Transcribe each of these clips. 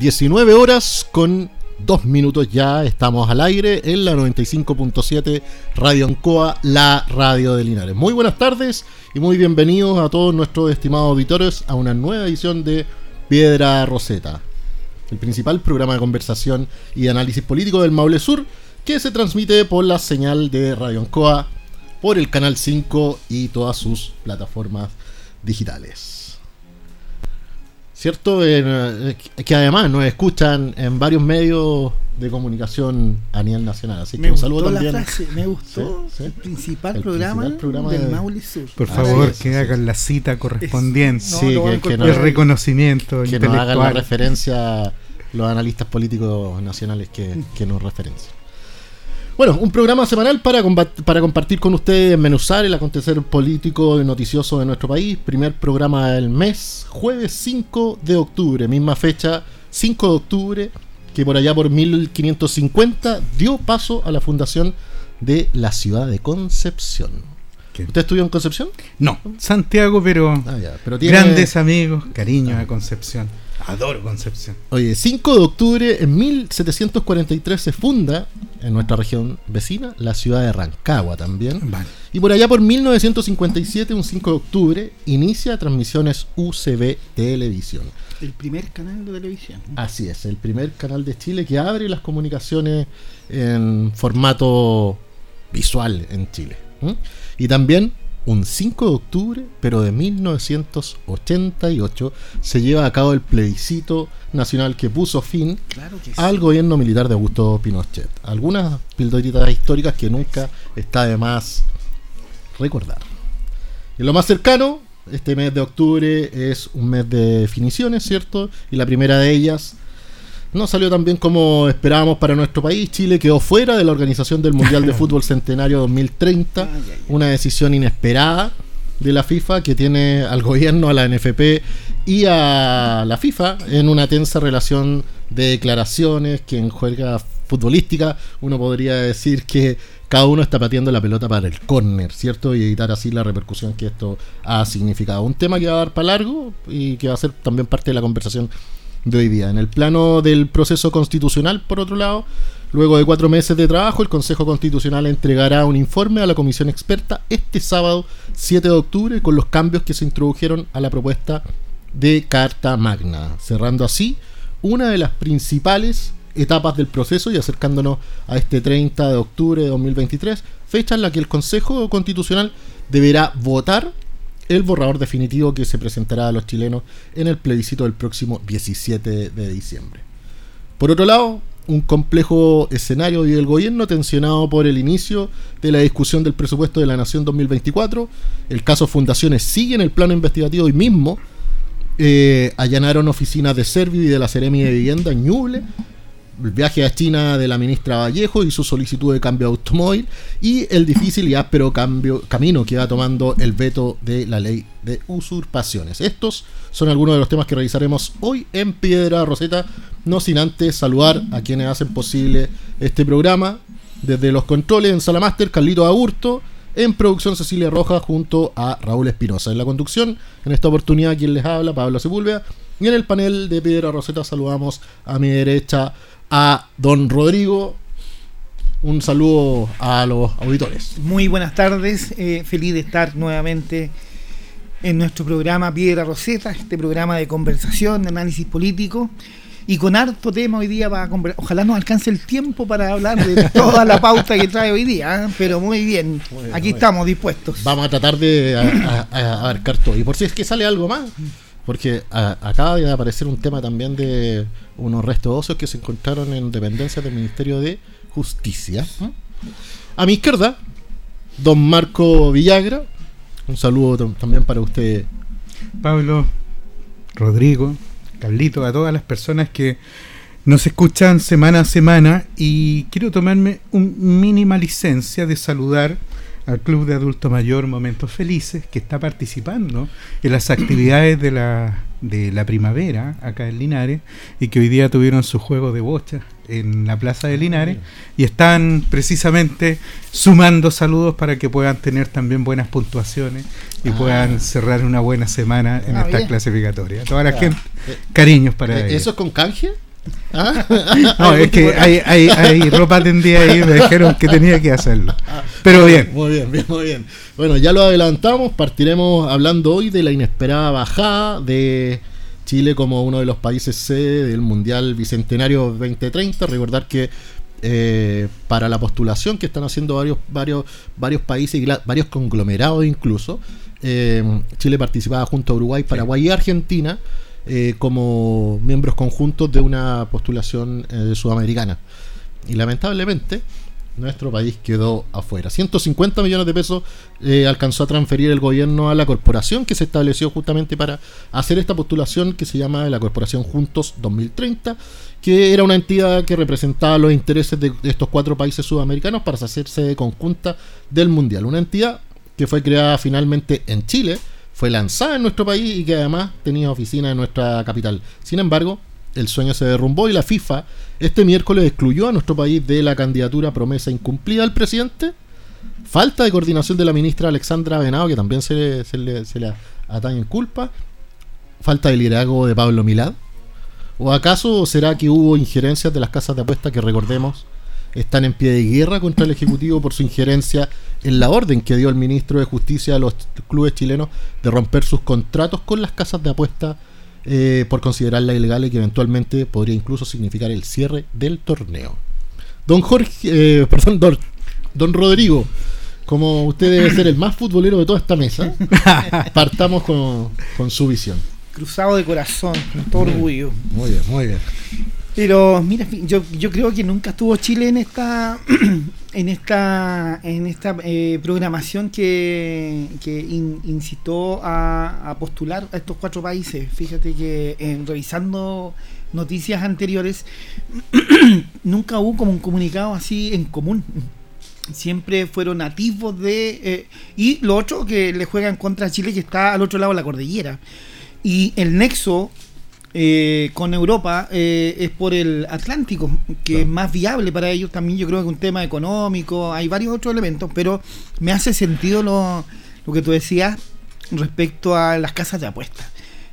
19 horas con 2 minutos ya estamos al aire en la 95.7 Radio Ancoa, la radio de Linares. Muy buenas tardes y muy bienvenidos a todos nuestros estimados auditores a una nueva edición de Piedra Roseta, el principal programa de conversación y análisis político del Maule Sur que se transmite por la señal de Radio Ancoa, por el canal 5 y todas sus plataformas digitales. ¿Cierto? Eh, que además nos escuchan en varios medios de comunicación a nivel nacional. Así que me un saludo gustó también. La frase, me gustó el principal programa, del Maule Sur. Por favor, que hagan la cita correspondiente. sí, que, que el reconocimiento. Que nos hagan la referencia los analistas políticos nacionales que, que nos referencian. Bueno, un programa semanal para, para compartir con ustedes, menuzar el acontecer político y noticioso de nuestro país. Primer programa del mes, jueves 5 de octubre, misma fecha, 5 de octubre, que por allá por 1550 dio paso a la fundación de la ciudad de Concepción. ¿Usted estudió en Concepción? No, Santiago, pero, ah, pero grandes amigos, cariño a Concepción. Adoro Concepción. Oye, 5 de octubre en 1743 se funda en nuestra región vecina la ciudad de Rancagua también. Y por allá por 1957, un 5 de octubre, inicia transmisiones UCB Televisión. El primer canal de televisión. Así es, el primer canal de Chile que abre las comunicaciones en formato visual en Chile. Y también un 5 de octubre, pero de 1988, se lleva a cabo el plebiscito nacional que puso fin al gobierno militar de Augusto Pinochet. Algunas pildoritas históricas que nunca está de más recordar. En lo más cercano, este mes de octubre es un mes de definiciones, ¿cierto? Y la primera de ellas no salió tan bien como esperábamos para nuestro país. Chile quedó fuera de la organización del Mundial de Fútbol Centenario 2030. Una decisión inesperada de la FIFA que tiene al gobierno, a la NFP y a la FIFA en una tensa relación de declaraciones que en juega futbolística uno podría decir que cada uno está pateando la pelota para el córner, ¿cierto? Y evitar así la repercusión que esto ha significado. Un tema que va a dar para largo y que va a ser también parte de la conversación de hoy día. En el plano del proceso constitucional, por otro lado, luego de cuatro meses de trabajo, el Consejo Constitucional entregará un informe a la comisión experta este sábado 7 de octubre con los cambios que se introdujeron a la propuesta de Carta Magna, cerrando así una de las principales etapas del proceso y acercándonos a este 30 de octubre de 2023, fecha en la que el Consejo Constitucional deberá votar el borrador definitivo que se presentará a los chilenos en el plebiscito del próximo 17 de diciembre. Por otro lado, un complejo escenario y el gobierno tensionado por el inicio de la discusión del presupuesto de la Nación 2024. El caso Fundaciones sigue en el plano investigativo y mismo eh, allanaron oficinas de Servio y de la Seremi de Vivienda en Ñuble el viaje a China de la ministra Vallejo y su solicitud de cambio de automóvil y el difícil y áspero cambio, camino que va tomando el veto de la ley de usurpaciones. Estos son algunos de los temas que realizaremos hoy en Piedra Roseta, no sin antes saludar a quienes hacen posible este programa. Desde los controles en Salamaster, Carlito Aburto, en producción Cecilia Roja junto a Raúl Espinosa. En la conducción, en esta oportunidad, quien les habla, Pablo Sepúlveda. Y en el panel de Piedra Roseta saludamos a mi derecha a don Rodrigo. Un saludo a los auditores. Muy buenas tardes, eh, feliz de estar nuevamente en nuestro programa Piedra Roseta, este programa de conversación, de análisis político y con harto tema hoy día para ojalá nos alcance el tiempo para hablar de toda la pauta que trae hoy día, ¿eh? pero muy bien, aquí estamos dispuestos. Vamos a tratar de abarcar todo. Y por si es que sale algo más, porque acaba de aparecer un tema también de unos restos óseos que se encontraron en dependencias del Ministerio de Justicia. A mi izquierda, don Marco Villagra. Un saludo también para usted. Pablo, Rodrigo, Carlito, a todas las personas que nos escuchan semana a semana y quiero tomarme un mínima licencia de saludar al Club de Adulto Mayor Momentos Felices, que está participando en las actividades de la, de la primavera acá en Linares y que hoy día tuvieron su juego de bocha en la Plaza de Linares y están precisamente sumando saludos para que puedan tener también buenas puntuaciones y ah. puedan cerrar una buena semana en ah, esta clasificatoria. Toda la gente, cariños para eh, ellos. ¿Eso es con canje? ¿Ah? No, es que hay, hay, hay ropa tendida ahí y me dijeron que tenía que hacerlo. Pero bien. Muy bien, bien, muy bien. Bueno, ya lo adelantamos, partiremos hablando hoy de la inesperada bajada de Chile como uno de los países sede del Mundial Bicentenario 2030. Recordar que eh, para la postulación que están haciendo varios, varios, varios países y varios conglomerados incluso, eh, Chile participaba junto a Uruguay, Paraguay y Argentina eh, como miembros conjuntos de una postulación eh, sudamericana. Y lamentablemente, nuestro país quedó afuera. 150 millones de pesos eh, alcanzó a transferir el gobierno a la corporación que se estableció justamente para hacer esta postulación que se llama la Corporación Juntos 2030, que era una entidad que representaba los intereses de, estos cuatro países sudamericanos para hacerse conjunta del Mundial. Una entidad que fue creada finalmente en Chile fue lanzada en nuestro país y que además tenía oficina en nuestra capital. Sin embargo, el sueño se derrumbó y la FIFA este miércoles excluyó a nuestro país de la candidatura promesa incumplida del presidente. Falta de coordinación de la ministra Alexandra Venado, que también se le, se le, se le atañe en culpa. Falta de liderazgo de Pablo Milad. ¿O acaso será que hubo injerencias de las casas de apuestas que recordemos están en pie de guerra contra el Ejecutivo por su injerencia en la orden que dio el ministro de Justicia a los clubes chilenos de romper sus contratos con las casas de apuesta eh, por considerarla ilegal y que eventualmente podría incluso significar el cierre del torneo. Don Jorge, eh, perdón, don, don Rodrigo, como usted debe ser el más futbolero de toda esta mesa, partamos con, con su visión. Cruzado de corazón, con todo orgullo. Muy bien, muy bien. Pero mira, yo, creo que nunca estuvo Chile en esta en esta en esta eh, programación que, que incitó a, postular a estos cuatro países. Fíjate que en, revisando noticias anteriores nunca hubo como un comunicado así en común. Siempre fueron nativos de... Eh, y lo otro que le juegan contra Chile que está al otro lado de la cordillera. Y el nexo eh, con Europa eh, es por el Atlántico, que es más viable para ellos también. Yo creo que un tema económico, hay varios otros elementos, pero me hace sentido lo, lo que tú decías respecto a las casas de apuestas.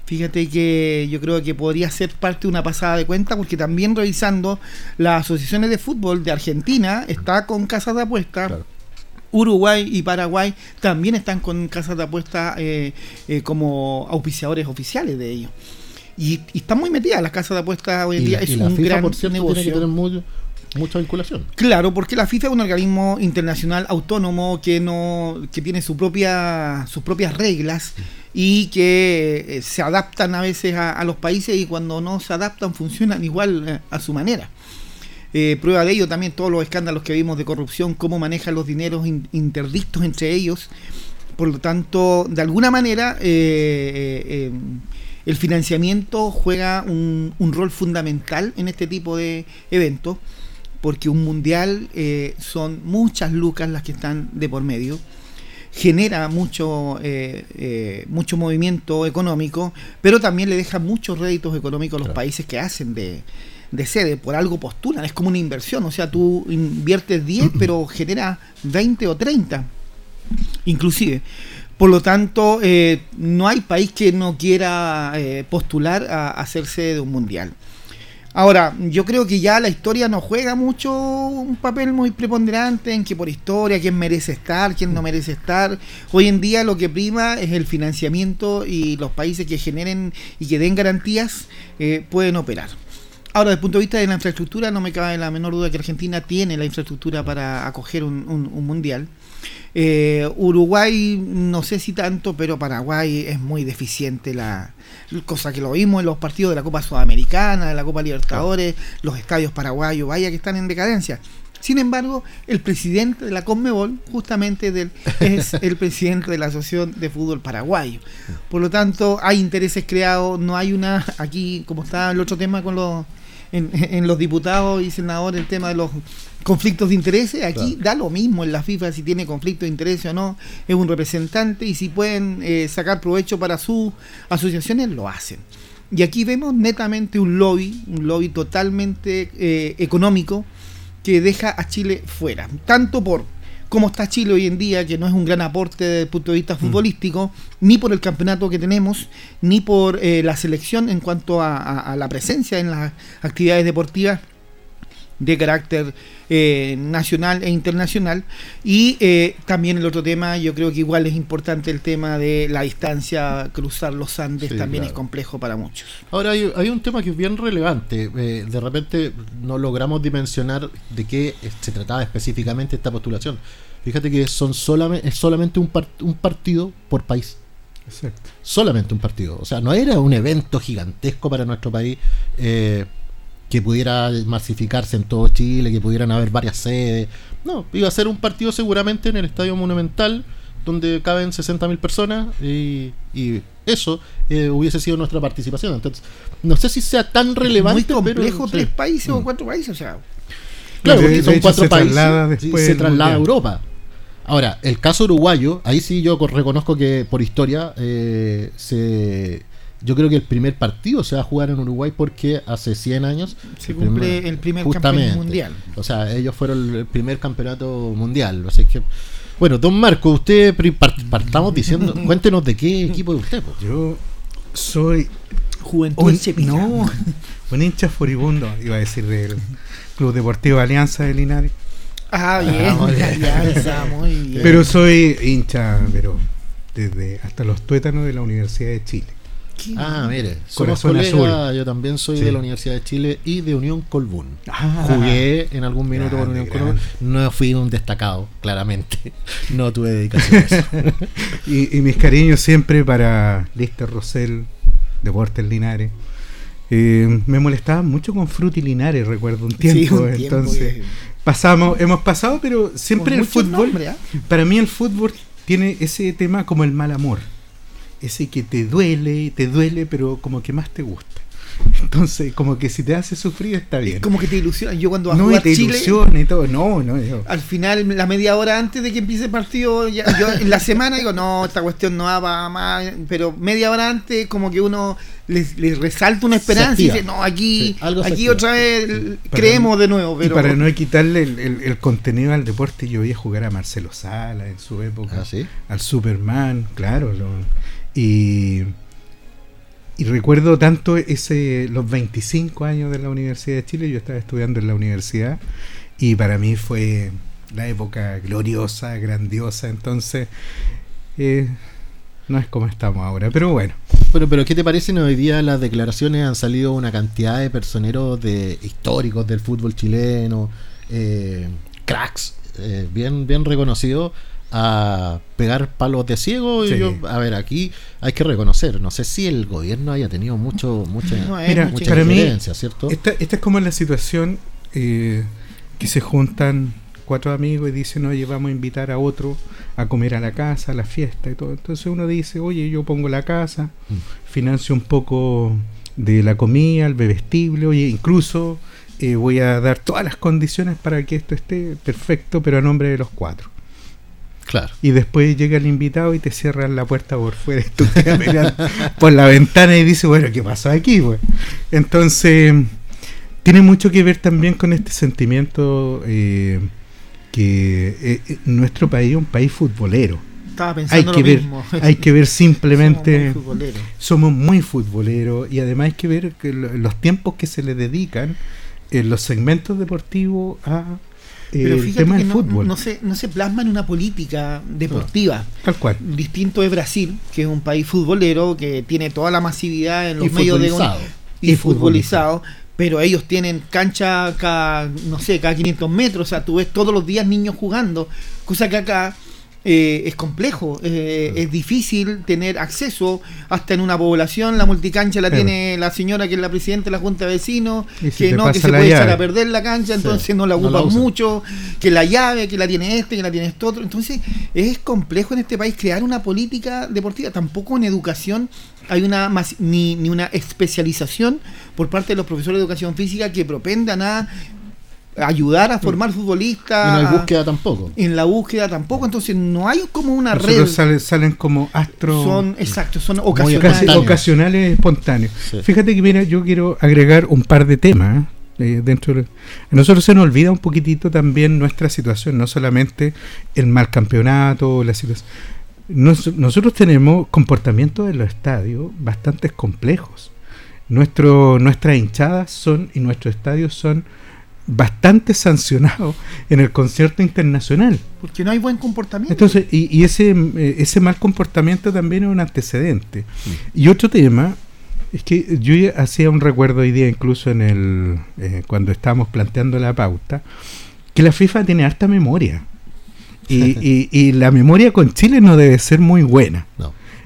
Fíjate que yo creo que podría ser parte de una pasada de cuenta, porque también revisando las asociaciones de fútbol de Argentina está con casas de apuestas. Uruguay y Paraguay también están con casas de apuestas eh, como auspiciadores oficiales de ellos. Y, está muy metida las casas de apuestas hoy en día. es un gran negocio. mucha vinculación. Claro, porque la FIFA es un organismo internacional autónomo que no que tiene su propia sus propias reglas y que eh, se adaptan a veces a, los países y cuando no se adaptan funcionan igual eh, a su manera. Eh, prueba de ello también todos los escándalos que vimos de corrupción, cómo manejan los dineros interdictos entre ellos. Por lo tanto, de alguna manera, eh, el financiamiento juega un, rol fundamental en este tipo de eventos, porque un mundial eh, son muchas lucas las que están de por medio genera mucho, eh, eh, mucho movimiento económico, pero también le deja muchos réditos económicos a los países que hacen de, de, sede, por algo postulan, es como una inversión, o sea, tú inviertes 10, pero genera 20 o 30, inclusive. Por lo tanto, eh, no hay país que no quiera eh, postular a, hacerse de un mundial. Ahora, yo creo que ya la historia no juega mucho un papel muy preponderante en que por historia, quién merece estar, quién no merece estar. Hoy en día lo que prima es el financiamiento y los países que generen y que den garantías eh, pueden operar. Ahora, desde el punto de vista de la infraestructura, no me cabe la menor duda que Argentina tiene la infraestructura para acoger un mundial. Eh, Uruguay, no sé si tanto, pero Paraguay es muy deficiente la cosa que lo vimos en los partidos de la Copa Sudamericana, de la Copa Libertadores, los estadios paraguayos, vaya que están en decadencia. Sin embargo, el presidente de la Conmebol justamente del, es el presidente de la Asociación de Fútbol Paraguayo. Por lo tanto, hay intereses creados, no hay una, aquí como está el otro tema con los, en, los diputados y senadores, el tema de los conflictos de intereses, aquí da lo mismo en la FIFA si tiene conflicto de interés o no, es un representante y si pueden eh, sacar provecho para sus asociaciones, lo hacen. Y aquí vemos netamente un lobby, un lobby totalmente eh, económico, que deja a Chile fuera, tanto por cómo está Chile hoy en día, que no es un gran aporte desde el punto de vista mm. futbolístico, ni por el campeonato que tenemos, ni por eh, la selección en cuanto a, la presencia en las actividades deportivas de carácter eh, nacional e internacional. Y eh, también el otro tema, yo creo que igual es importante el tema de la distancia, cruzar los Andes, también es complejo para muchos. Ahora hay, hay, un tema que es bien relevante. Eh, de repente no logramos dimensionar de qué se trataba específicamente esta postulación. Fíjate que son solamente, es solamente un, un partido por país. Exacto. Solamente un partido. O sea, no era un evento gigantesco para nuestro país. Eh, que pudiera masificarse en todo Chile, que pudieran haber varias sedes. No, iba a ser un partido seguramente en el Estadio Monumental, donde caben 60.000 personas y, eso eh, hubiese sido nuestra participación. Entonces, no sé si sea tan relevante. Muy complejo, tres países o mm. cuatro países, o sea. Claro, porque son cuatro países. se traslada a Europa. Ahora, el caso uruguayo, ahí sí yo reconozco que por historia eh, se yo creo que el primer partido se va a jugar en Uruguay porque hace 100 años se cumple el primer campeonato mundial. O sea, ellos fueron el primer campeonato mundial. Así que, bueno, don Marco, usted partamos diciendo, cuéntenos de qué equipo es usted. Yo soy Juventud No, un hincha furibundo, iba a decir del Club Deportivo Alianza de Linares. Ah, bien, ah, Alianza, muy bien. Pero soy hincha, pero desde hasta los tuétanos de la Universidad de Chile. Ah, mire, somos colegas, yo también soy de la Universidad de Chile y de Unión Colbún. Ah. Jugué en algún minuto con Unión Colbún. No fui un destacado, claramente. No tuve dedicación. y, mis cariños siempre para Lister Rosell, Deportes Linares. Eh, me molestaba mucho con Fruti Linares, recuerdo un tiempo. entonces, pasamos, hemos pasado, pero siempre el fútbol. ¿ah? Para mí, el fútbol tiene ese tema como el mal amor ese que te duele, te duele, pero como que más te gusta. Entonces, como que si te hace sufrir está bien. Como que te ilusiona. Yo cuando no, a te Chile, y todo. No, no. Al final, la media hora antes de que empiece el partido, yo en la semana digo, no, esta cuestión no va más. Pero media hora antes, como que uno les, resalta una esperanza y dice, no, aquí, aquí otra vez creemos de nuevo. Pero... para no quitarle el, contenido al deporte, yo vi a jugar a Marcelo Sala en su época, ¿Ah, al Superman, claro. Lo, y, recuerdo tanto ese los 25 años de la Universidad de Chile, yo estaba estudiando en la universidad y para mí fue la época gloriosa, grandiosa, entonces eh, no es como estamos ahora, pero bueno. Pero, pero ¿qué te parece? Hoy día las declaraciones han salido una cantidad de personeros de, históricos del fútbol chileno, eh, cracks, eh, bien, bien reconocidos a pegar palos de ciego. Y yo, a ver, aquí hay que reconocer, no sé si el gobierno haya tenido mucho, mucha, Mira, para mí, ¿cierto? Esta, esta, es como la situación eh, que se juntan cuatro amigos y dicen, oye, vamos a invitar a otro a comer a la casa, a la fiesta y todo. Entonces uno dice, oye, yo pongo la casa, mm. financio un poco de la comida, el bebestible, oye, incluso eh, voy a dar todas las condiciones para que esto esté perfecto, pero a nombre de los cuatro. Claro. Y después llega el invitado y te cierran la puerta por fuera. Tú por la ventana y dices, bueno, ¿qué pasó aquí? Pues? Entonces, tiene mucho que ver también con este sentimiento eh, que eh, nuestro país es un país futbolero. Estaba pensando hay que ver, Hay que ver simplemente. somos muy futboleros. y además hay que ver que los tiempos que se le dedican en los segmentos deportivos a pero el tema del no, fútbol. No, se, no se plasma en una política deportiva. tal cual. Distinto de Brasil, que es un país futbolero que tiene toda la masividad en los medios de y, futbolizado. Pero ellos tienen cancha cada, no sé, cada 500 metros. O sea, tú ves todos los días niños jugando. Cosa que acá eh, es complejo, eh, es difícil tener acceso hasta en una población, la multicancha la tiene la señora que es la presidenta de la Junta de Vecinos, que no, que se puede echar a perder la cancha, entonces no la ocupa mucho, que la llave, que la tiene este, que la tiene esto otro, entonces es complejo en este país crear una política deportiva, tampoco en educación hay una ni, ni una especialización por parte de los profesores de educación física que propendan a ayudar a formar futbolistas. Y no hay búsqueda tampoco. En la búsqueda tampoco, entonces no hay como una red. Salen, salen como astros. Son, exacto, son ocasionales. ocasionales espontáneos. Fíjate que, mira, yo quiero agregar un par de temas. Eh, dentro de, a nosotros se nos olvida un poquitito también nuestra situación, no solamente el mal campeonato, la situación. nosotros tenemos comportamientos en los estadios bastante complejos. Nuestro, nuestras hinchadas son y nuestros estadios son bastante sancionado en el concierto internacional. Porque no hay buen comportamiento. Entonces, y, ese, eh, ese mal comportamiento también es un antecedente. Y otro tema es que yo hacía un recuerdo hoy día, incluso en el eh, cuando estábamos planteando la pauta, que la FIFA tiene harta memoria. Y, y, la memoria con Chile no debe ser muy buena.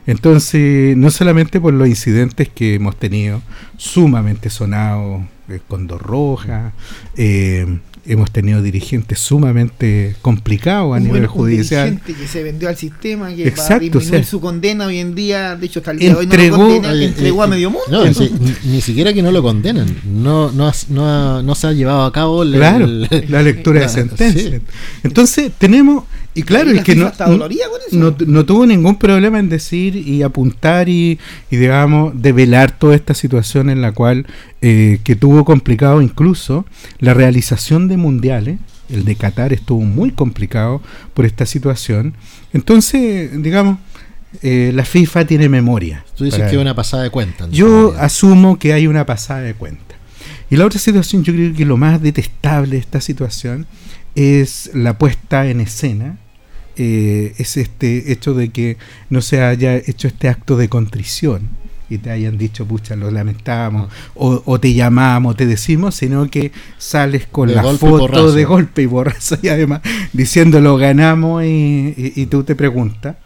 Entonces, no solamente por los incidentes que hemos tenido, sumamente sonados, con dos rojas. Eh, hemos tenido dirigentes sumamente complicados a nivel judicial. Un dirigente que se vendió al sistema, que Exacto, para su condena hoy en día, de hecho hasta el día de hoy no lo condena, entregó a medio mundo. No, ni, siquiera que no lo condenan, no, no, no, no se ha llevado a cabo la lectura de sentencia. Entonces tenemos y claro, es que no, no, tuvo ningún problema en decir y apuntar y, y digamos, develar toda esta situación en la cual eh, que tuvo complicado incluso la realización de mundiales. El de Qatar estuvo muy complicado por esta situación. Entonces, digamos, eh, la FIFA tiene memoria. Tú dices que hay una pasada de cuenta. Yo asumo que hay una pasada de cuenta. Y la otra situación, yo creo que lo más detestable de esta situación es la puesta en escena, eh, es este hecho de que no se haya hecho este acto de contrición y te hayan dicho, pucha, lo lamentamos, o, te llamamos, te decimos, sino que sales con la foto de golpe y borrazo y además diciendo ganamos y, tú te preguntas.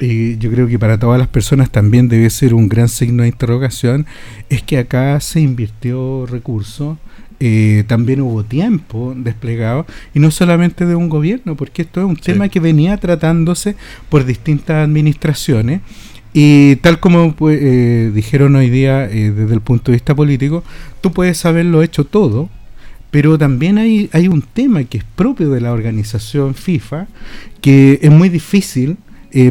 Y yo creo que para todas las personas también debe ser un gran signo de interrogación, es que acá se invirtió recursos eh, también hubo tiempo desplegado, y no solamente de un gobierno, porque esto es un tema que venía tratándose por distintas administraciones. Y tal como pues, eh, dijeron hoy día eh, desde el punto de vista político, tú puedes haberlo hecho todo, pero también hay, hay un tema que es propio de la organización FIFA, que es muy difícil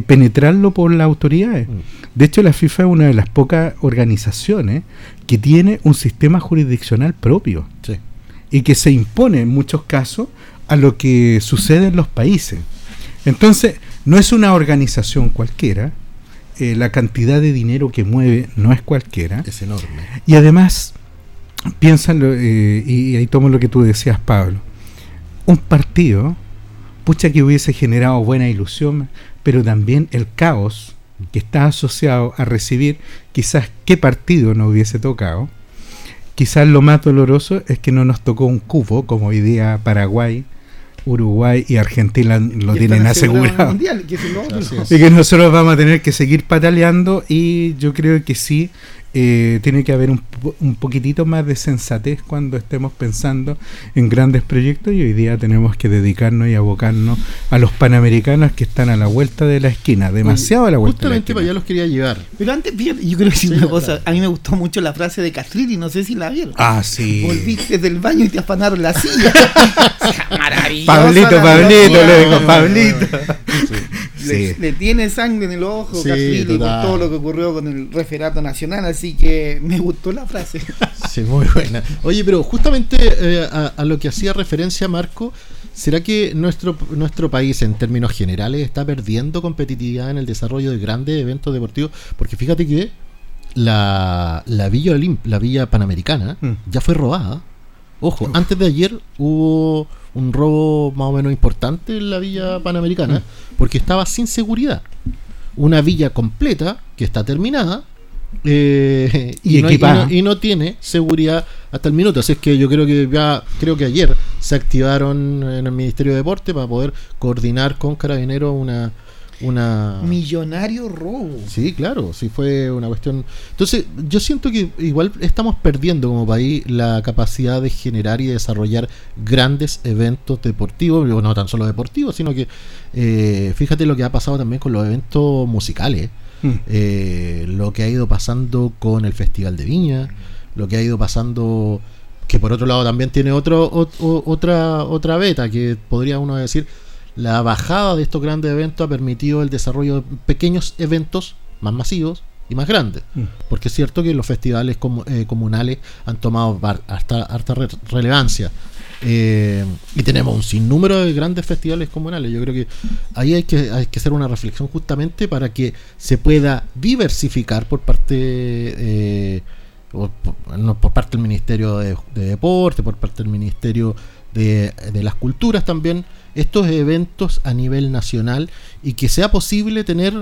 penetrarlo por las autoridades. Mm. De hecho, la FIFA es una de las pocas organizaciones que tiene un sistema jurisdiccional propio y que se impone en muchos casos a lo que sucede en los países. Entonces, no es una organización cualquiera, eh, la cantidad de dinero que mueve no es cualquiera. Es enorme. Y además, piénsalo, eh, y ahí tomo lo que tú decías, Pablo, un partido, pucha que hubiese generado buena ilusión, pero también el caos que está asociado a recibir quizás qué partido no hubiese tocado. Quizás lo más doloroso es que no nos tocó un cubo, como hoy día Paraguay, Uruguay y Argentina lo tienen asegurado. y que nosotros vamos a tener que seguir pataleando y yo creo que sí, eh, tiene que haber un, un, poquitito más de sensatez cuando estemos pensando en grandes proyectos y hoy día tenemos que dedicarnos y abocarnos a los panamericanos que están a la vuelta de la esquina, demasiado a la vuelta. Justamente para allá los quería llevar. Pero antes, yo creo que una cosa, a mí me gustó mucho la frase de Castrilli, no sé si la vieron. Ah, sí. Volviste del baño y te afanaron la silla. Maravilloso. Pablito, Pablito, le dijo Pablito. Le, tiene sangre en el ojo Castrilli por todo lo que ocurrió con el referato nacional, así que me gustó la frase. Sí, muy buena. Oye, pero justamente eh, a, lo que hacía referencia Marco, ¿será que nuestro, nuestro país en términos generales está perdiendo competitividad en el desarrollo de grandes eventos deportivos? Porque fíjate que la, la Villa la Villa Panamericana, mm. ya fue robada. Ojo, antes de ayer hubo un robo más o menos importante en la Villa Panamericana, mm. porque estaba sin seguridad. Una villa completa que está terminada, eh, y, no, y, no, tiene seguridad hasta el minuto. Así es que yo creo que ya, creo que ayer se activaron en el Ministerio de Deporte para poder coordinar con Carabineros una, una millonario robo. Sí, claro, sí fue una cuestión. Entonces, yo siento que igual estamos perdiendo como país la capacidad de generar y desarrollar grandes eventos deportivos, no tan solo deportivos, sino que eh, fíjate lo que ha pasado también con los eventos musicales. Mm. Eh, lo que ha ido pasando con el Festival de Viña, lo que ha ido pasando, que por otro lado también tiene otro, otra, otra beta, que podría uno decir, la bajada de estos grandes eventos ha permitido el desarrollo de pequeños eventos más masivos y más grandes. Mm. Porque es cierto que los festivales eh, comunales han tomado harta, harta relevancia. Eh, y tenemos un sinnúmero de grandes festivales comunales. Yo creo que ahí hay que, hay que hacer una reflexión justamente para que se pueda diversificar por parte eh, por, parte del Ministerio de, Deporte, por parte del Ministerio de, de las Culturas también, estos eventos a nivel nacional y que sea posible tener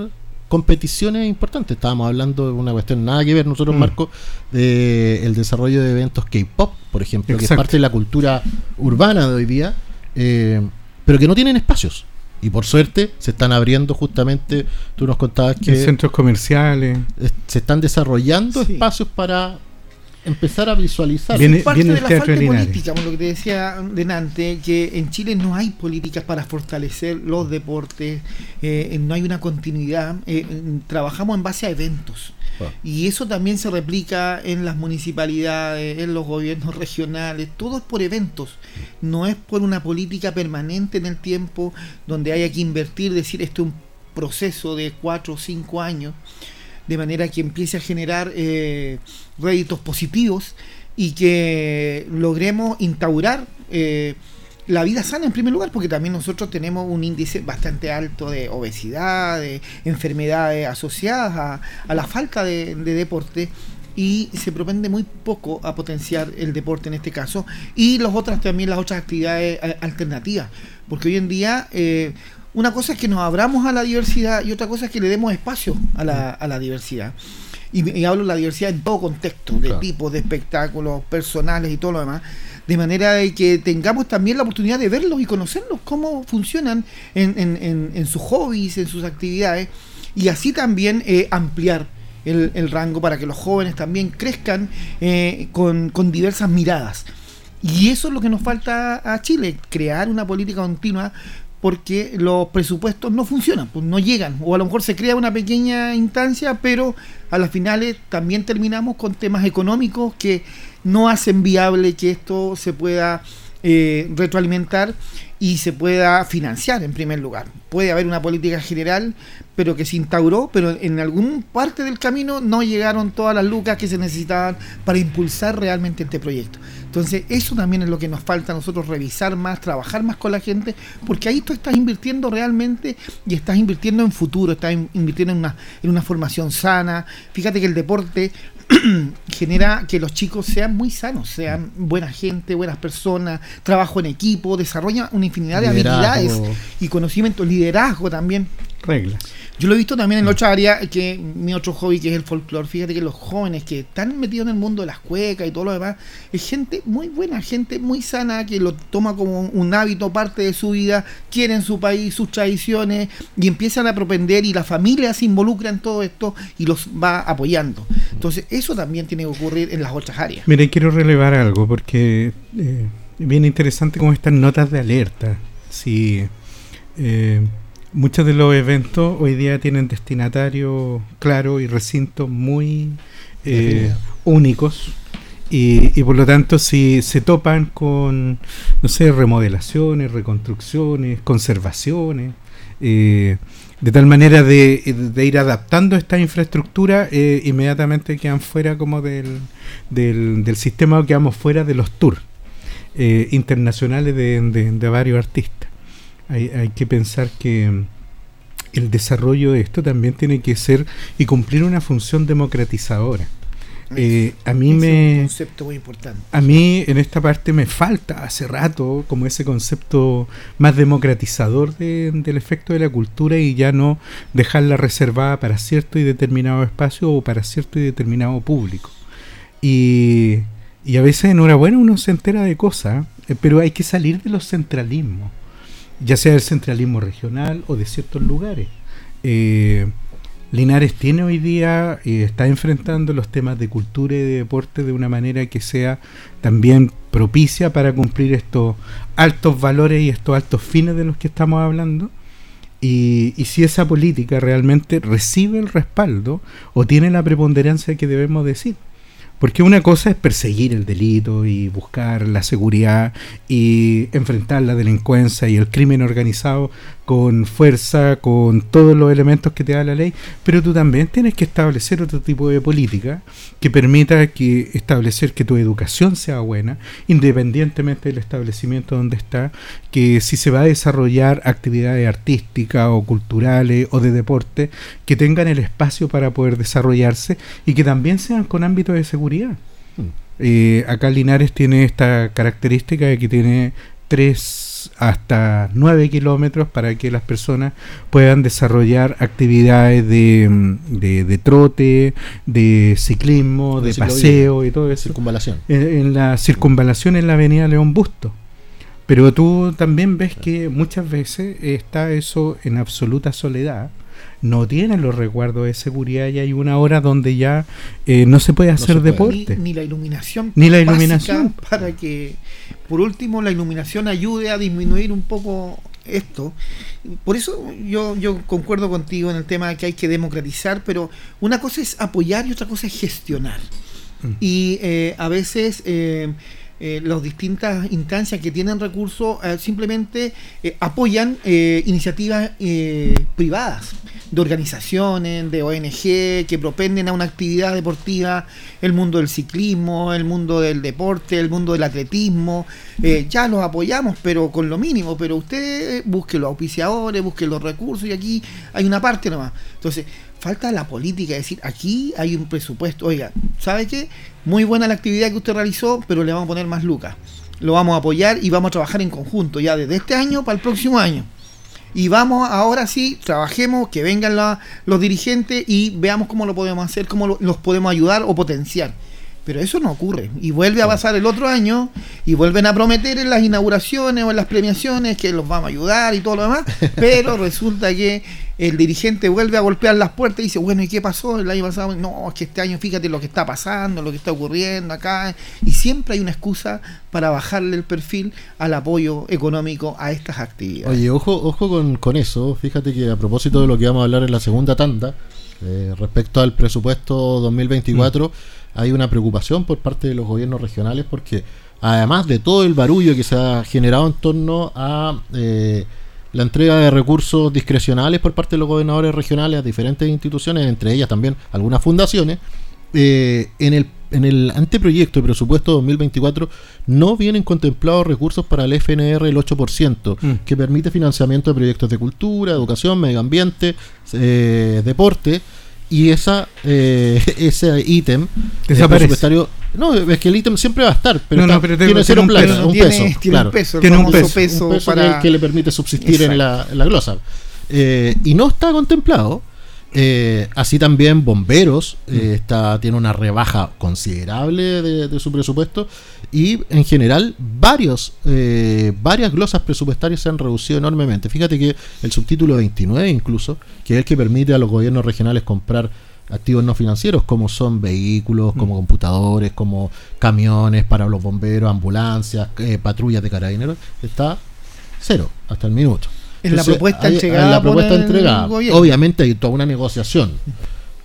competiciones importantes. Estábamos hablando de una cuestión nada que ver nosotros, mm. Marco, de el desarrollo de eventos K-pop, por ejemplo, que es parte de la cultura urbana de hoy día, eh, pero que no tienen espacios. Y por suerte se están abriendo justamente, tú nos contabas que... centros comerciales. Se están desarrollando espacios para empezar a visualizar. Viene, parte de la falta de política, como lo que te decía delante, que en Chile no hay políticas para fortalecer los deportes, eh, no hay una continuidad, eh, trabajamos en base a eventos. Ah. Y eso también se replica en las municipalidades, en los gobiernos regionales, todo es por eventos, no es por una política permanente en el tiempo donde haya que invertir, decir, esto es un proceso de cuatro o cinco años de manera que empiece a generar eh, réditos positivos y que logremos instaurar eh, la vida sana en primer lugar, porque también nosotros tenemos un índice bastante alto de obesidad, de enfermedades asociadas a, la falta de, deporte y se propende muy poco a potenciar el deporte en este caso y las otras también las otras actividades eh, alternativas porque hoy en día una cosa es que nos abramos a la diversidad y otra cosa es que le demos espacio a la, a la diversidad. Y, hablo de la diversidad en todo contexto, de tipos, de espectáculos, personales y todo lo demás. De manera de que tengamos también la oportunidad de verlos y conocerlos, cómo funcionan en, sus hobbies, en sus actividades, y así también eh, ampliar el, rango para que los jóvenes también crezcan eh, con, con diversas miradas. Y eso es lo que nos falta a Chile, crear una política continua porque los presupuestos no funcionan, pues no llegan, o a lo mejor se crea una pequeña instancia, pero a las finales también terminamos con temas económicos que no hacen viable que esto se pueda eh, retroalimentar y se pueda financiar en primer lugar. Puede haber una política general, pero que se instauró, pero en algún parte del camino no llegaron todas las lucas que se necesitaban para impulsar realmente este proyecto. Entonces, eso también es lo que nos falta a nosotros revisar más, trabajar más con la gente, porque ahí tú estás invirtiendo realmente y estás invirtiendo en futuro, estás invirtiendo en una, en una formación sana. Fíjate que el deporte genera que los chicos sean muy sanos, sean buena gente, buenas personas, trabajo en equipo, desarrolla una infinidad de habilidades y conocimientos, liderazgo también. Reglas. Yo lo he visto también en otra área, que mi otro hobby, que es el folclore. Fíjate que los jóvenes que están metidos en el mundo de las cuecas y todo lo demás, es gente muy buena, gente muy sana, que lo toma como un hábito, parte de su vida, quieren su país, sus tradiciones, y empiezan a propender, y la familia se involucra en todo esto y los va apoyando. Entonces, eso también tiene que ocurrir en las otras áreas. Mire, quiero relevar algo, porque eh, es bien interesante como estas notas de alerta. Si. Eh, muchos de los eventos hoy día tienen destinatarios claros y recintos muy eh, únicos. Y, por lo tanto, si se topan con, no sé, remodelaciones, reconstrucciones, conservaciones, eh, de tal manera de, ir adaptando esta infraestructura, eh, inmediatamente quedan fuera como del, del, del sistema o quedamos fuera de los tours internacionales de varios artistas hay, hay que pensar que el desarrollo de esto también tiene que ser y cumplir una función democratizadora. Eh, a mí me. un concepto muy importante. A mí en esta parte me falta hace rato como ese concepto más democratizador del efecto de la cultura y ya no dejarla reservada para cierto y determinado espacio o para cierto y determinado público. Y, y a veces enhorabuena uno se entera de cosas, eh, pero hay que salir de los centralismos, ya sea el centralismo regional o de ciertos lugares. Eh, Linares tiene hoy día y está enfrentando los temas de cultura y de deporte de una manera que sea también propicia para cumplir estos altos valores y estos altos fines de los que estamos hablando. Y, y, si esa política realmente recibe el respaldo o tiene la preponderancia que debemos decir. Porque una cosa es perseguir el delito y buscar la seguridad y enfrentar la delincuencia y el crimen organizado con fuerza, con todos los elementos que te da la ley, pero tú también tienes que establecer otro tipo de política que permita que establecer que tu educación sea buena, independientemente del establecimiento donde está, que si se va a desarrollar actividades artísticas o culturales o de deporte, que tengan el espacio para poder desarrollarse y que también sean con ámbito de seguridad. Hmm. Eh, acá Linares tiene esta característica de que tiene tres hasta 9 kilómetros para que las personas puedan desarrollar actividades de, de, trote, de ciclismo, de paseo y todo eso. Circunvalación. En, la circunvalación en la avenida León Busto. Pero tú también ves que muchas veces está eso en absoluta soledad no tienen los resguardos de seguridad y hay una hora donde ya eh, no se puede hacer deporte. Ni, la iluminación. Ni la iluminación. Para que, por último, la iluminación ayude a disminuir un poco esto. Por eso yo, yo concuerdo contigo en el tema de que hay que democratizar, pero una cosa es apoyar y otra cosa es gestionar. Mm. Y eh, a veces... Eh, eh, las distintas instancias que tienen recursos eh, simplemente eh, apoyan iniciativas privadas de organizaciones, de ONG que propenden a una actividad deportiva, el mundo del ciclismo, el mundo del deporte, el mundo del atletismo, ya los apoyamos, pero con lo mínimo, pero usted busque los auspiciadores, busque los recursos y aquí hay una parte nomás. Entonces, falta la política, es decir, aquí hay un presupuesto, oiga, ¿sabe qué? Muy buena la actividad que usted realizó, pero le vamos a poner más lucas. Lo vamos a apoyar y vamos a trabajar en conjunto, ya desde este año para el próximo año. Y vamos, ahora sí, trabajemos, que vengan los dirigentes y veamos cómo lo podemos hacer, cómo los podemos ayudar o potenciar. Pero eso no ocurre. Y vuelve a pasar el otro año y vuelven a prometer en las inauguraciones o en las premiaciones que los vamos a ayudar y todo lo demás. Pero resulta que el dirigente vuelve a golpear las puertas y dice, bueno, ¿y qué pasó el año pasado? No, es que este año fíjate lo que está pasando, lo que está ocurriendo acá. Y siempre hay una excusa para bajarle el perfil al apoyo económico a estas actividades. Oye, ojo, ojo con, con eso. Fíjate que a propósito de lo que vamos a hablar en la segunda tanda, eh, respecto al presupuesto 2024, hay una preocupación por parte de los gobiernos regionales porque además de todo el barullo que se ha generado en torno a eh, la entrega de recursos discrecionales por parte de los gobernadores regionales a diferentes instituciones, entre ellas también algunas fundaciones, eh, en, el, en el anteproyecto de presupuesto 2024 no vienen contemplados recursos para el FNR el 8%, mm. que permite financiamiento de proyectos de cultura, educación, medio ambiente, eh, deporte y esa eh, ese ítem presupuestario. No es que el ítem siempre va a estar pero, tiene cero un, peso, un peso, claro. tiene un peso, para... que, le permite subsistir en la, en la glosa. Eh, y no está contemplado eh, así también Bomberos eh, mm. está, tiene una rebaja considerable de, su presupuesto y en general varios, eh, varias glosas presupuestarias se han reducido enormemente. Fíjate que el subtítulo 29 incluso, que es el que permite a los gobiernos regionales comprar activos no financieros como son vehículos, como mm. computadores, como camiones para los bomberos, ambulancias, patrullas de carabineros, está cero hasta el minuto en la propuesta entregada. En la propuesta entregada. Obviamente hay toda una negociación.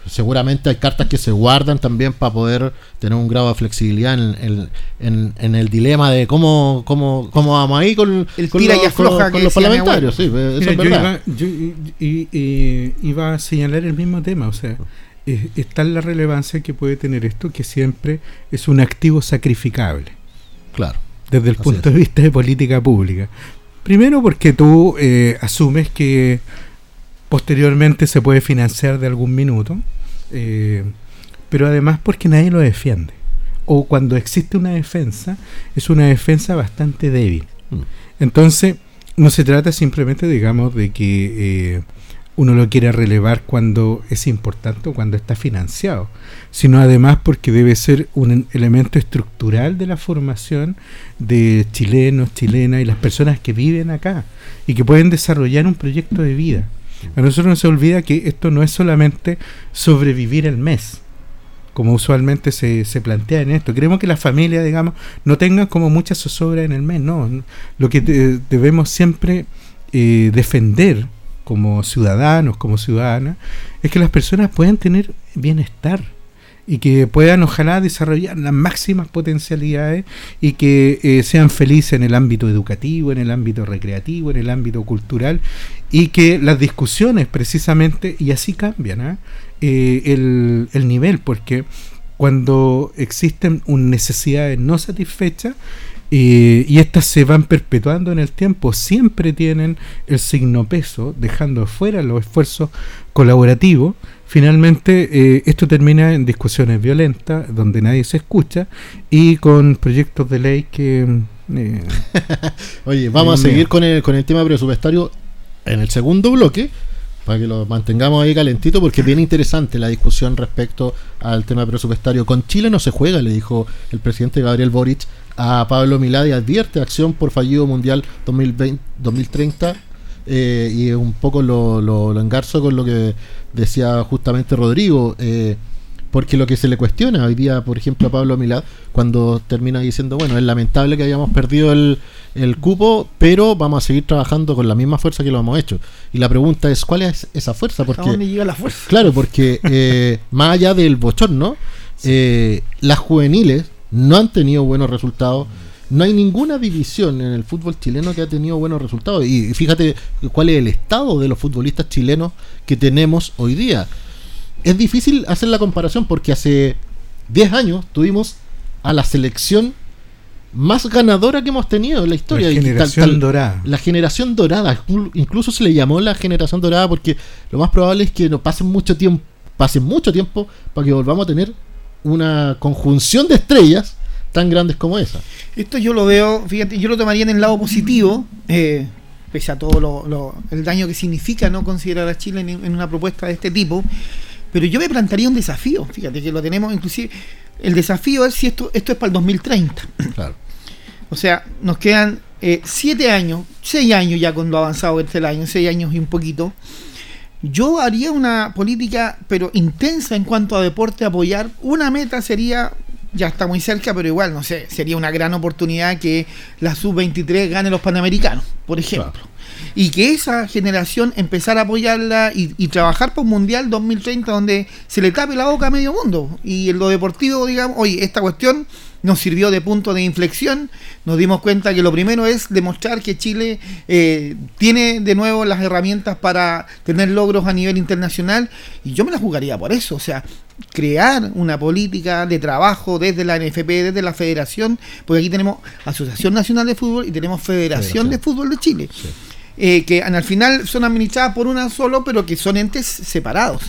Seguramente hay cartas que se guardan también para poder tener un grado de flexibilidad en, en, en el dilema de cómo, cómo, cómo vamos ahí con, el con, los, con, los parlamentarios. Sí, eso es verdad. Yo, iba, iba a señalar el mismo tema. O sea, está la relevancia que puede tener esto, que siempre es un activo sacrificable. Claro. Desde el punto de vista de política pública. Primero porque tú eh, asumes que posteriormente se puede financiar de algún minuto. Eh, pero además porque nadie lo defiende. O cuando existe una defensa, es una defensa bastante débil. Mm. Entonces, no se trata simplemente, digamos, de que eh, uno lo quiere relevar cuando es importante o cuando está financiado, sino además porque debe ser un elemento estructural de la formación de chilenos, chilenas y las personas que viven acá y que pueden desarrollar un proyecto de vida. A nosotros no se olvida que esto no es solamente sobrevivir el mes, como usualmente se, se plantea en esto. Queremos que las familias, digamos, no tengan como mucha zozobra en el mes, no. Lo que debemos siempre eh, defender como ciudadanos, como ciudadanas, es que las personas puedan tener bienestar y que puedan ojalá desarrollar las máximas potencialidades y que eh, sean felices en el ámbito educativo, en el ámbito recreativo, en el ámbito cultural y que las discusiones precisamente, y así cambian ¿ah? eh, el, el nivel, porque cuando existen necesidades no satisfechas, y estas se van perpetuando en el tiempo, siempre tienen el signo peso, dejando fuera los esfuerzos colaborativos. Finalmente, eh, esto termina en discusiones violentas, donde nadie se escucha, y con proyectos de ley que... Eh, Oye, vamos a seguir con el, con el tema presupuestario en el segundo bloque para que lo mantengamos ahí calentito, porque es bien interesante la discusión respecto al tema presupuestario. Con Chile no se juega, le dijo el presidente Gabriel Boric a Pablo Miladi advierte acción por fallido mundial 2020, 2030 eh, y un poco lo, lo, engarzo con lo que decía justamente Rodrigo. Eh, porque lo que se le cuestiona hoy día, por ejemplo, a Pablo Milad, cuando termina diciendo, bueno, es lamentable que hayamos perdido el, el, cupo, pero vamos a seguir trabajando con la misma fuerza que lo hemos hecho. Y la pregunta es, ¿cuál es esa fuerza? Porque, dónde llega la fuerza? Claro, porque eh, más allá del bochorno, eh, las juveniles no han tenido buenos resultados. No hay ninguna división en el fútbol chileno que ha tenido buenos resultados. Y fíjate cuál es el estado de los futbolistas chilenos que tenemos hoy día. Es difícil hacer la comparación porque hace 10 años tuvimos a la selección más ganadora que hemos tenido en la historia. La generación dorada. La generación dorada. Incluso se le llamó la generación dorada porque lo más probable es que nos pasen mucho tiempo, pasen mucho tiempo para que volvamos a tener una conjunción de estrellas tan grandes como esa. Esto yo lo veo, fíjate, yo lo tomaría en el lado positivo, eh, pese a todo lo, el daño que significa no considerar a Chile en, una propuesta de este tipo, pero yo me plantearía un desafío, fíjate que lo tenemos, inclusive, el desafío es si esto, esto es para el 2030. Claro. O sea, nos quedan eh, siete años, seis años ya cuando ha avanzado este año, seis años y un poquito, yo haría una política, pero intensa en cuanto a deporte, apoyar. Una meta sería, ya está muy cerca, pero igual, no sé, sería una gran oportunidad que la sub-23 gane los panamericanos, por ejemplo. Y que esa generación empezara a apoyarla y, trabajar por un Mundial 2030 donde se le tape la boca a medio mundo. Y en lo deportivo, digamos, oye, esta cuestión nos sirvió de punto de inflexión. Nos dimos cuenta que lo primero es demostrar que Chile eh, tiene de nuevo las herramientas para tener logros a nivel internacional y yo me la jugaría por eso, o sea, crear una política de trabajo desde la NFP, desde la Federación, porque aquí tenemos Asociación Nacional de Fútbol y tenemos Federación, de Fútbol de Chile. Eh, que al final son administradas por una solo, pero que son entes separados.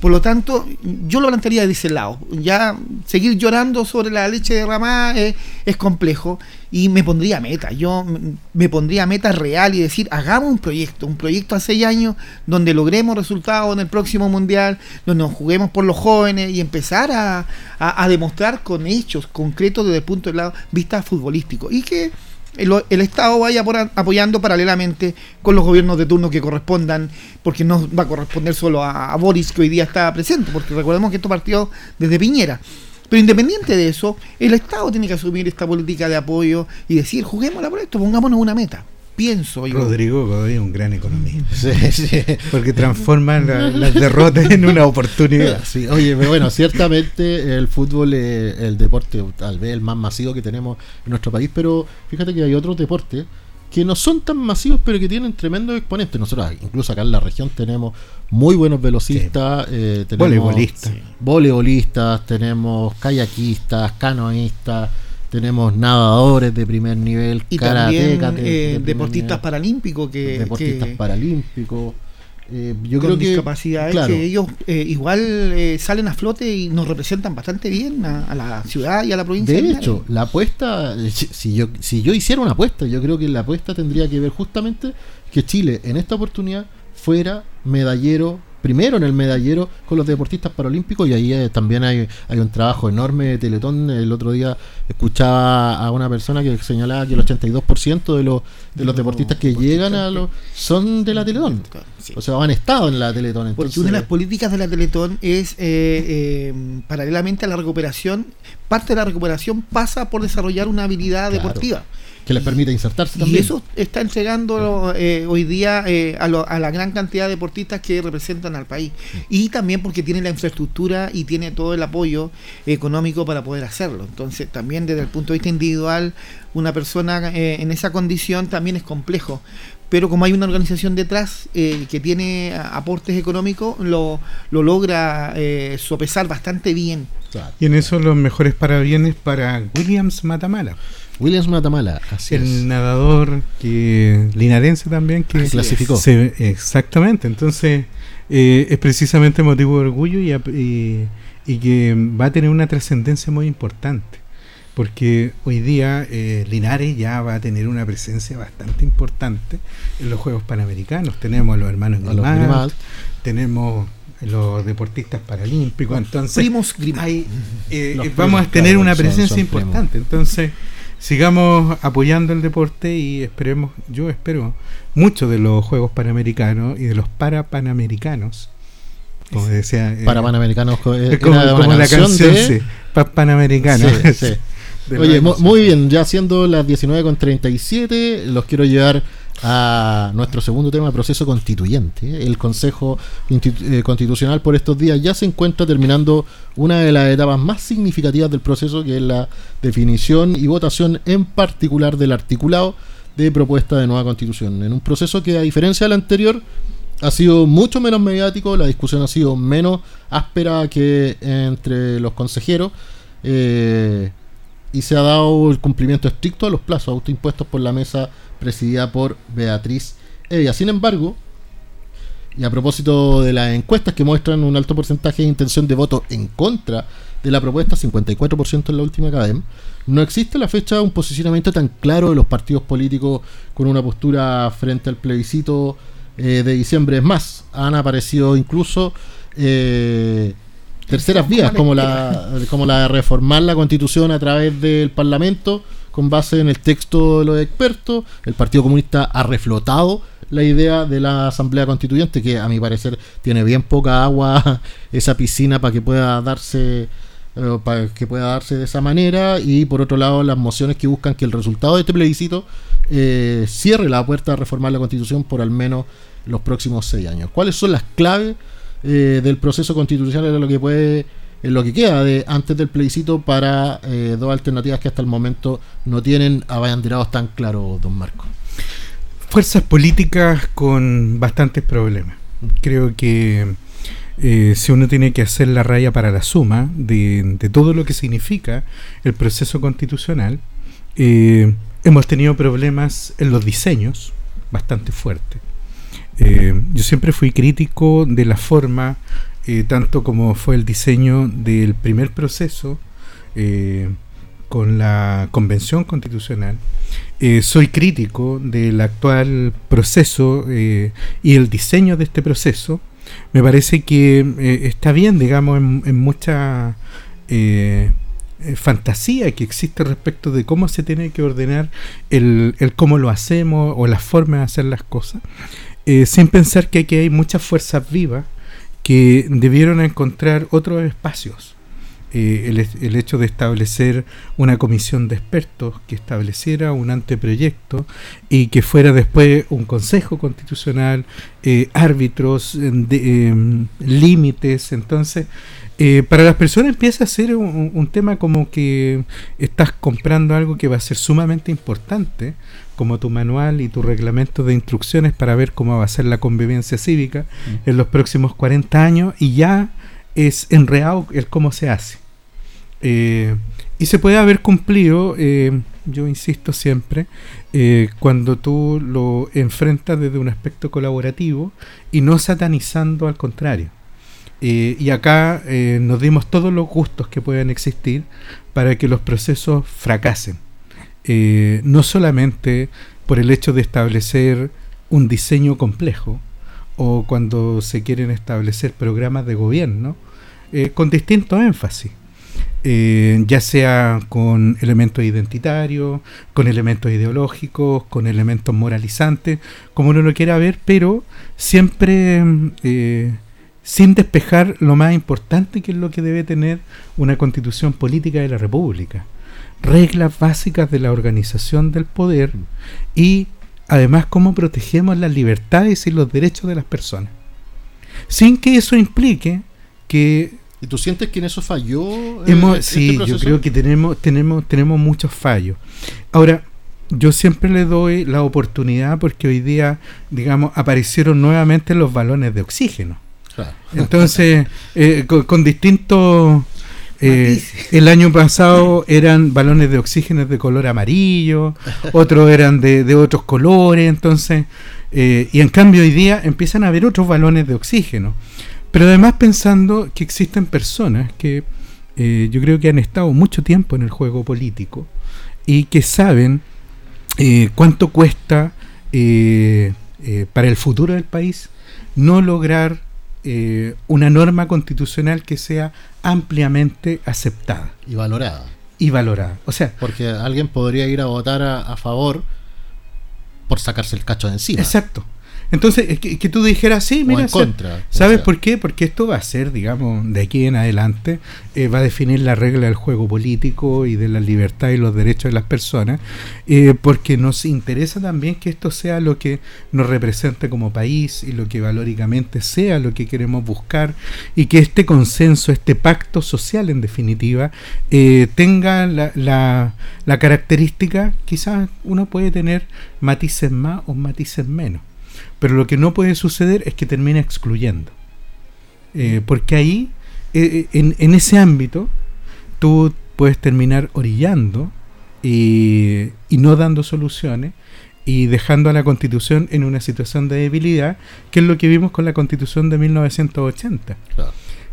Por lo tanto, yo lo plantearía de ese lado. Ya seguir llorando sobre la leche derramada es, es complejo y me pondría meta. Yo me pondría meta real y decir, hagamos un proyecto, un proyecto a seis años donde logremos resultados en el próximo mundial, donde nos juguemos por los jóvenes y empezar a, a demostrar con hechos concretos desde el punto de vista futbolístico. Y que el, Estado vaya apoyando paralelamente con los gobiernos de turno que correspondan, porque no va a corresponder solo a, Boris, que hoy día está presente, porque recordemos que esto partió desde Piñera. Pero independiente de eso, el Estado tiene que asumir esta política de apoyo y decir, juguémosla por esto, pongámonos una meta pienso yo. Rodrigo Godoy es un gran economista. Sí, sí. Porque transforma las derrotas en una oportunidad. Sí, oye, bueno, ciertamente el fútbol es el deporte tal vez el más masivo que tenemos en nuestro país, pero fíjate que hay otros deportes que no son tan masivos, pero que tienen tremendos exponentes. Nosotros, incluso acá en la región, tenemos muy buenos velocistas, eh, tenemos voleibolistas, voleibolistas, tenemos kayakistas, canoístas tenemos nadadores de primer nivel, y también, eh, deportistas paralímpicos que deportistas paralímpicos. Eh, yo creo que discapacidades que ellos eh, igual salen a flote y nos representan bastante bien a, la ciudad y a la provincia. De, hecho, la apuesta, si yo, si yo hiciera una apuesta, yo creo que la apuesta tendría que ver justamente que Chile en esta oportunidad fuera medallero primero en el medallero con los deportistas paralímpicos y ahí eh, también hay, hay un trabajo enorme de Teletón. El otro día escuchaba a una persona que señalaba que el 82% de los, de los deportistas que llegan a los son de la Teletón. O sea, han estado en la Teletón. Porque una de las políticas de la Teletón es, eh, eh, paralelamente a la recuperación, parte de la recuperación pasa por desarrollar una habilidad deportiva que les permite insertarse también. Y eso está entregando eh, hoy día eh, a, la gran cantidad de deportistas que representan al país. Y también porque tiene la infraestructura y tiene todo el apoyo económico para poder hacerlo. Entonces, también desde el punto de vista individual, una persona eh, en esa condición también es complejo. Pero como hay una organización detrás que tiene aportes económicos, lo, lo logra sopesar bastante bien. Y en eso los mejores parabienes para Williams Matamala. Williams Matamala, así el nadador que linarense también que clasificó. exactamente, entonces eh, es precisamente motivo de orgullo y, y, que va a tener una trascendencia muy importante, porque hoy día eh, Linares ya va a tener una presencia bastante importante en los Juegos Panamericanos. Tenemos a los hermanos Grimald, tenemos los deportistas paralímpicos, entonces primos eh, vamos a tener una presencia importante, entonces sigamos apoyando el deporte y esperemos, yo espero mucho de los Juegos Panamericanos y de los Parapanamericanos. Como decía. Eh, para Panamericanos, eh, como, la canción, de... Panamericana. Oye, muy bien, ya siendo las 19.37, los quiero llevar a nuestro segundo tema, proceso constituyente. El Consejo eh, Constitucional por estos días ya se encuentra terminando una de las etapas más significativas del proceso, que es la definición y votación en particular del articulado de propuesta de nueva constitución. En un proceso que, a diferencia del anterior, ha sido mucho menos mediático, la discusión ha sido menos áspera que entre los consejeros. Eh, y se ha dado el cumplimiento estricto a los plazos autoimpuestos por la mesa presidida por Beatriz Evia. Sin embargo, y a propósito de las encuestas que muestran un alto porcentaje de intención de voto en contra de la propuesta, 54% en la última cadena, no existe a la fecha un posicionamiento tan claro de los partidos políticos con una postura frente al plebiscito eh, de diciembre. Es más, han aparecido incluso eh, terceras vías, como la, como la de reformar la constitución a través del Parlamento con base en el texto de los expertos. El Partido Comunista ha reflotado la idea de la Asamblea Constituyente, que a mi parecer tiene bien poca agua esa piscina para que pueda darse eh, para que pueda darse de esa manera y por otro lado las mociones que buscan que el resultado de este plebiscito eh, cierre la puerta a reformar la constitución por al menos los próximos seis años. ¿Cuáles son las claves eh, del proceso constitucional en lo que puede en lo que queda de antes del plebiscito para eh, dos alternativas que hasta el momento no tienen abanderados tan claros, don Marco. Fuerzas políticas con bastantes problemas. Creo que eh, si uno tiene que hacer la raya para la suma de, todo lo que significa el proceso constitucional, hemos tenido problemas en los diseños bastante fuertes. Eh, yo siempre fui crítico de la forma, eh, tanto como fue el diseño del primer proceso eh, con la convención constitucional. soy crítico del actual proceso y el diseño de este proceso. Me parece que está bien, digamos, en, mucha fantasía que existe respecto de cómo se tiene que ordenar el, cómo lo hacemos o la forma de hacer las cosas. Eh, sin pensar que aquí hay muchas fuerzas vivas que debieron encontrar otros espacios. Eh, el, hecho de establecer una comisión de expertos que estableciera un anteproyecto y que fuera después un consejo constitucional, eh, árbitros, em, límites. Entonces, para las personas empieza a ser un, un, tema como que estás comprando algo que va a ser sumamente importante como tu manual y tu reglamento de instrucciones para ver cómo va a ser la convivencia cívica mm. en los próximos 40 años y ya es enreado el cómo se hace. Eh, y se puede haber cumplido, eh, yo insisto siempre, eh, cuando tú lo enfrentas desde un aspecto colaborativo y no satanizando al contrario. Eh, y acá eh, nos dimos todos los gustos que puedan existir para que los procesos fracasen. no solamente por el hecho de establecer un diseño complejo o cuando se quieren establecer programas de gobierno con distinto énfasis. Eh, ya sea con elementos identitarios, con elementos ideológicos, con elementos moralizantes, como uno lo quiera ver, pero siempre eh, sin despejar lo más importante que es lo que debe tener una constitución política de la República. Reglas básicas de la organización del poder y además cómo protegemos las libertades y los derechos de las personas. Sin que eso implique que ¿Y tú sientes que en eso falló? Eh, este sí, yo creo que tenemos, tenemos, tenemos muchos fallos. Ahora, yo siempre le doy la oportunidad porque hoy día, digamos, aparecieron nuevamente los balones de oxígeno. Entonces, eh, con, distintos... Eh, el año pasado eran balones de oxígeno de color amarillo, otros eran de, de otros colores, entonces, y en cambio hoy día empiezan a haber otros balones de oxígeno. Pero además pensando que existen personas que eh, yo creo que han estado mucho tiempo en el juego político y que saben eh, cuánto cuesta eh, para el futuro del país no lograr una norma constitucional que sea ampliamente aceptada. Y valorada. Y valorada. O sea, porque alguien podría ir a votar a, a favor por sacarse el cacho de encima. Exacto. Entonces, que, que tú dijeras, sí, mira, ¿sabes por qué? Porque esto va a ser, digamos, de aquí en adelante, eh, va a definir la regla del juego político y de la libertad y los derechos de las personas, eh, porque nos interesa también que esto sea lo que nos represente como país y lo que valóricamente sea lo que queremos buscar y que este consenso, este pacto social en definitiva, eh, tenga la, la, la característica, quizás uno puede tener matices más o matices menos pero lo que no puede suceder es que termine excluyendo. Eh, porque ahí, eh, eh, en, ese ámbito, tú puedes terminar orillando y, no dando soluciones y dejando a la constitución en una situación de debilidad, que es lo que vimos con la constitución de 1980.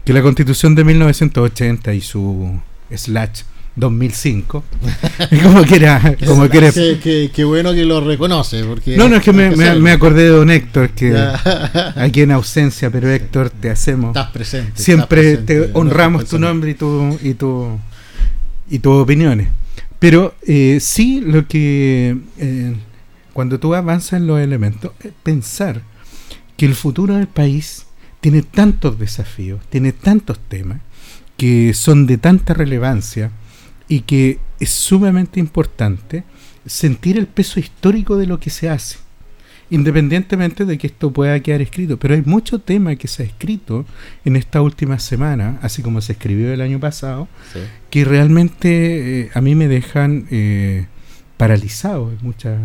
Que la constitución de 1980 y su slash 2005. como que era. Como que era qué, bueno que lo reconoce. Porque no, no, es que me, acordé de don Héctor, que aquí en ausencia, pero Héctor, te hacemos. Estás presente. Siempre te honramos tu nombre y tu, y tu, y tus opiniones. Pero eh, sí, lo que. Eh, cuando tú avanzas en los elementos, pensar que el futuro del país tiene tantos desafíos, tiene tantos temas, que son de tanta relevancia y que es sumamente importante sentir el peso histórico de lo que se hace, independientemente de que esto pueda quedar escrito. Pero hay mucho tema que se ha escrito en esta última semana, así como se escribió el año pasado, que realmente eh, a mí me dejan eh, paralizado muchas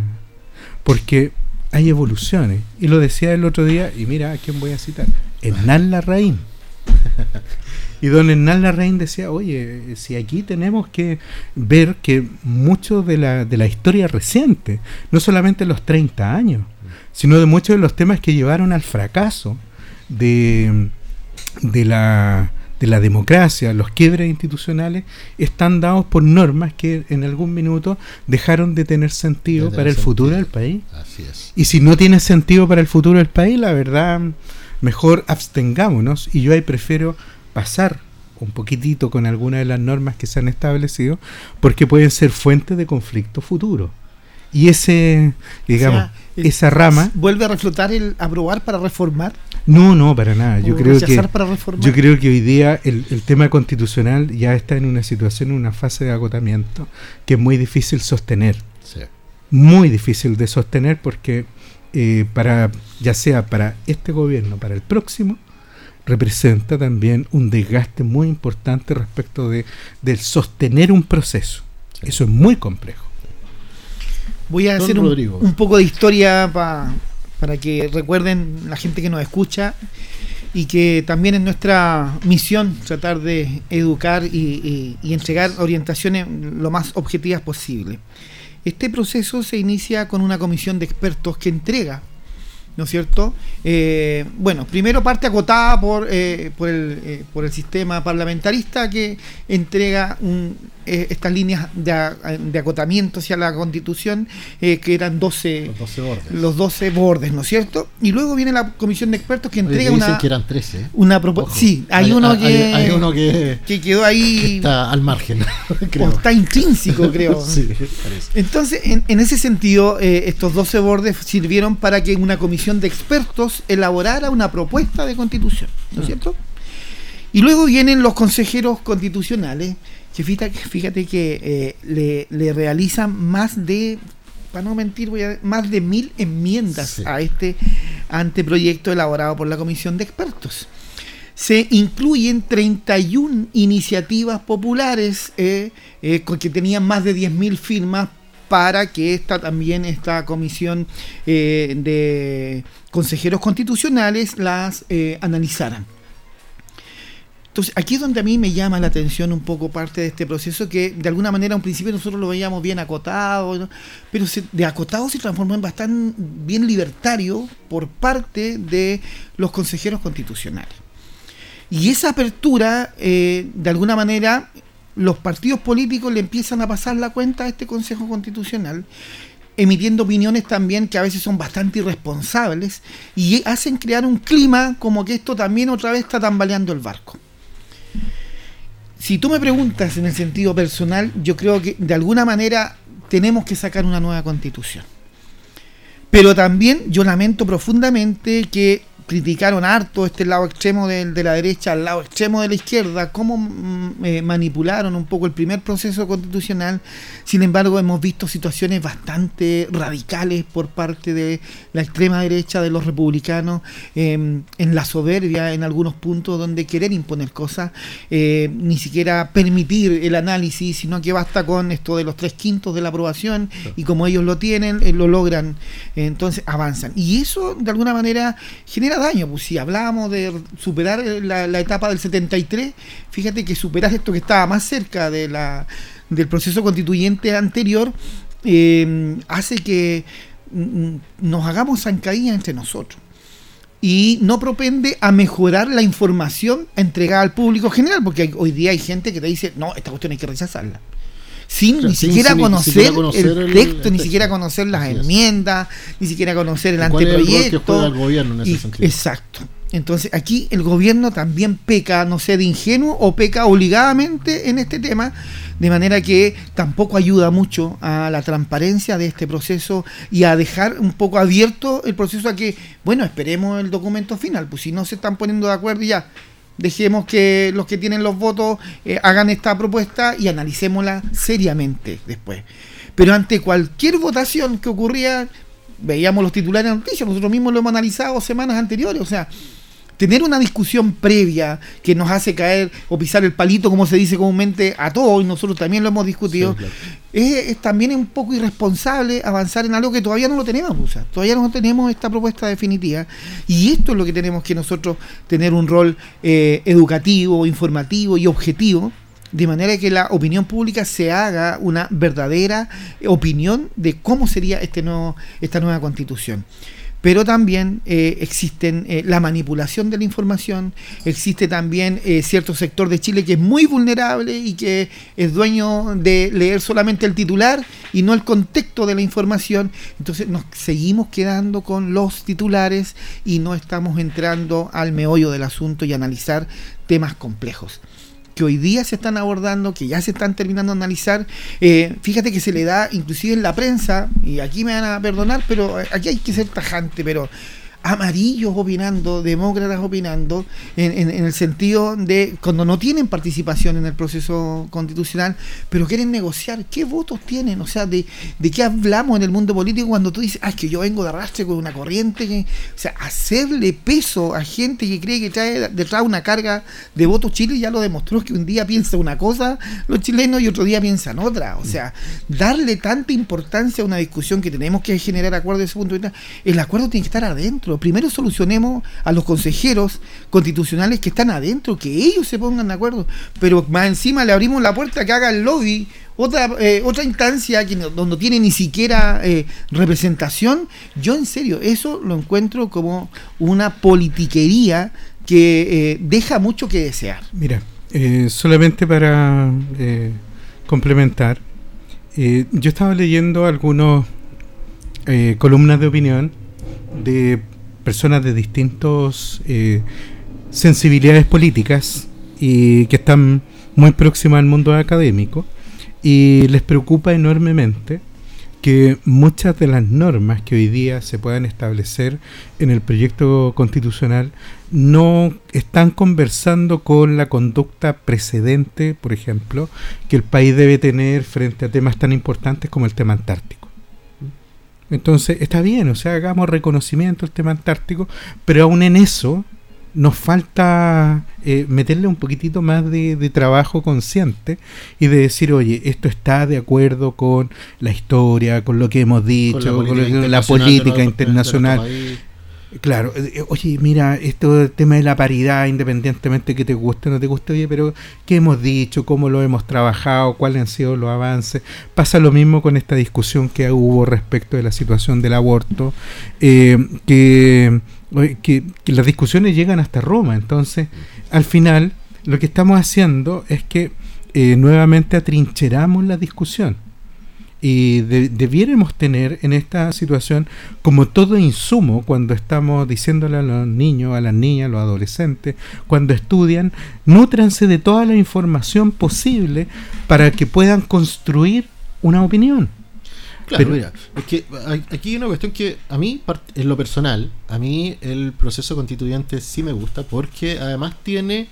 porque hay evoluciones. Y lo decía el otro día, y mira a quién voy a citar, Hernán Larraín. Y don Hernán Larraín decía, oye, si aquí tenemos que ver que mucho de la, de la historia reciente, no solamente los 30 años, sino de muchos de los temas que llevaron al fracaso de, de, la, de la democracia, los quiebres institucionales, están dados por normas que en algún minuto dejaron de tener sentido para el futuro del país. Así es. Y si no tiene sentido para el futuro del país, la verdad, mejor abstengámonos. Y yo ahí prefiero pasar un poquitito con algunas de las normas que se han establecido, porque pueden ser fuentes de conflicto futuro. Y ese, digamos, esa rama... ¿Vuelve a reflotar el aprobar para reformar? No, no, para nada. Yo creo, que, yo creo que hoy día el, tema constitucional ya está en una situación, en una fase de agotamiento que es muy difícil sostener. Muy difícil de sostener porque eh, para ya sea para este gobierno, para el próximo, representa también un desgaste muy importante respecto de del sostener un proceso. Eso es muy complejo. Voy a hacer un, poco de historia para que recuerden la gente que nos escucha. y que también es nuestra misión tratar de educar y, entregar orientaciones lo más objetivas posible. Este proceso se inicia con una comisión de expertos que entrega ¿no es cierto? Eh, bueno, primero parte acotada por, eh, por, el, eh, por el sistema parlamentarista que entrega un, eh, estas líneas de, acotamiento hacia la constitución, eh, que eran 12 los, 12 bordes. los 12 bordes, ¿no es cierto? Y luego viene la comisión de expertos que entrega una. Dicen que eran 13. Una propuesta. Sí, hay, uno, que, hay, uno que, que quedó ahí. Está al margen, creo. está intrínseco, creo. sí, Entonces, en, en, ese sentido, eh, estos 12 bordes sirvieron para que una comisión de expertos elaborara una propuesta de constitución, ¿no es cierto? Y luego vienen los consejeros constitucionales que fíjate, que eh, le, realizan más de, para no mentir, voy a, más de mil enmiendas a este anteproyecto elaborado por la Comisión de Expertos. Se incluyen 31 iniciativas populares eh, eh, que tenían más de 10.000 firmas para que esta también esta comisión de consejeros constitucionales las analizaran. Aquí es donde a mí me llama la atención un poco parte de este proceso que de alguna manera un principio nosotros lo veíamos bien acotado, pero de acotado se transformó en bastante bien libertario por parte de los consejeros constitucionales. Y esa apertura, eh, de alguna manera, los partidos políticos le empiezan a pasar la cuenta a este Consejo Constitucional emitiendo opiniones también que a veces son bastante irresponsables y hacen crear un clima como que esto también otra vez está tambaleando el barco si tú me preguntas en el sentido personal, yo creo que de alguna manera tenemos que sacar una nueva constitución. Pero también yo lamento profundamente que criticaron harto este lado extremo de, la derecha al lado extremo de la izquierda, cómo mm, eh, manipularon un poco el primer proceso constitucional. Sin embargo, hemos visto situaciones bastante radicales por parte de la extrema derecha de los republicanos, em, en la soberbia en algunos puntos donde querer imponer cosas, eh, ni siquiera permitir el análisis, sino que basta con esto de los tres quintos de la aprobación y como ellos lo tienen, eh, lo logran, entonces avanzan. Y eso de alguna manera genera daño. Pues si hablábamos de superar la, etapa del 73, fíjate que superar esto que estaba más cerca de la, del proceso constituyente anterior eh, hace que mm, nos hagamos zancadillas entre nosotros y no propende a mejorar la información entregada al público general, porque hoy día hay gente que te dice, no, esta cuestión hay que rechazarla sin ni siquiera conocer el, texto, ni siquiera conocer las enmiendas, ni siquiera conocer el anteproyecto. gobierno en ese sentido? Exacto. Entonces aquí el gobierno también peca, no sé, de ingenuo o peca obligadamente en este tema, de manera que tampoco ayuda mucho a la transparencia de este proceso y a dejar un poco abierto el proceso a que, bueno, esperemos el documento final, pues si no se están poniendo de acuerdo ya, dejemos que los que tienen los votos eh, hagan esta propuesta y analicémosla seriamente después. Pero ante cualquier votación que ocurría, veíamos los titulares de noticias, nosotros mismos lo hemos analizado semanas anteriores, o sea, tener una discusión previa que nos hace caer o pisar el palito, como se dice comúnmente, a todos, y nosotros también lo hemos discutido, es, también un poco irresponsable avanzar en algo que todavía no lo tenemos, o todavía no tenemos esta propuesta definitiva, y esto es lo que tenemos que nosotros tener un rol eh, educativo, informativo y objetivo, de manera que la opinión pública se haga una verdadera opinión de cómo sería este nuevo, esta nueva constitución pero también eh, existen eh, la manipulación de la información, existe también eh, cierto sector de Chile que es muy vulnerable y que es dueño de leer solamente el titular y no el contexto de la información, entonces nos seguimos quedando con los titulares y no estamos entrando al meollo del asunto y analizar temas complejos hoy día se están abordando, que ya se están terminando de analizar. Eh, fíjate que se le da, inclusive en la prensa, y aquí me van a perdonar, pero aquí hay que ser tajante, pero amarillos opinando, demócratas opinando, en, el sentido de cuando no tienen participación en el proceso constitucional, pero quieren negociar, ¿qué votos tienen? O sea, ¿de, de qué hablamos en el mundo político cuando tú dices, ah, es que yo vengo de arrastre con una corriente? O sea, hacerle peso a gente que cree que trae detrás una carga de votos, Chile ya lo demostró que un día piensa una cosa los chilenos y otro día piensan otra. O sea, darle tanta importancia a una discusión que tenemos que generar acuerdo de ese punto de vista, el acuerdo tiene que estar adentro adentro. Primero solucionemos a los consejeros constitucionales que están adentro, que ellos se pongan de acuerdo. Pero más encima le abrimos la puerta que haga el lobby, otra, eh, otra instancia que no, donde tiene ni siquiera eh, representación. Yo en serio, eso lo encuentro como una politiquería que eh, deja mucho que desear. Mira, solamente para complementar, yo estaba leyendo algunos columnas de opinión de personas de distintas eh, sensibilidades políticas y que están muy próximas al mundo académico y les preocupa enormemente que muchas de las normas que hoy día se puedan establecer en el proyecto constitucional no están conversando con la conducta precedente, por ejemplo, que el país debe tener frente a temas tan importantes como el tema antártico. Entonces, está bien, o sea, hagamos reconocimiento al tema antártico, pero aún en eso nos falta eh, meterle un poquitito más de, trabajo consciente y de decir, oye, esto está de acuerdo con la historia, con lo que hemos dicho, con la política internacional. Eh, oye, mira, esto el tema de la paridad, independientemente que te guste o no te guste, oye, pero ¿qué hemos dicho? ¿Cómo lo hemos trabajado? ¿Cuáles han sido los avances? Pasa lo mismo con esta discusión que hubo respecto de la situación del aborto, eh, que, que, las discusiones llegan hasta Roma, entonces, al final, lo que estamos haciendo es que nuevamente atrincheramos la discusión y debiéramos tener en esta situación como todo insumo cuando estamos diciéndole a los niños, a las niñas, a los adolescentes, cuando estudian, nútranse de toda la información posible para que puedan construir una opinión. Claro, mira, es que aquí hay una cuestión que a mí, en lo personal, a mí el proceso constituyente sí me gusta porque además tiene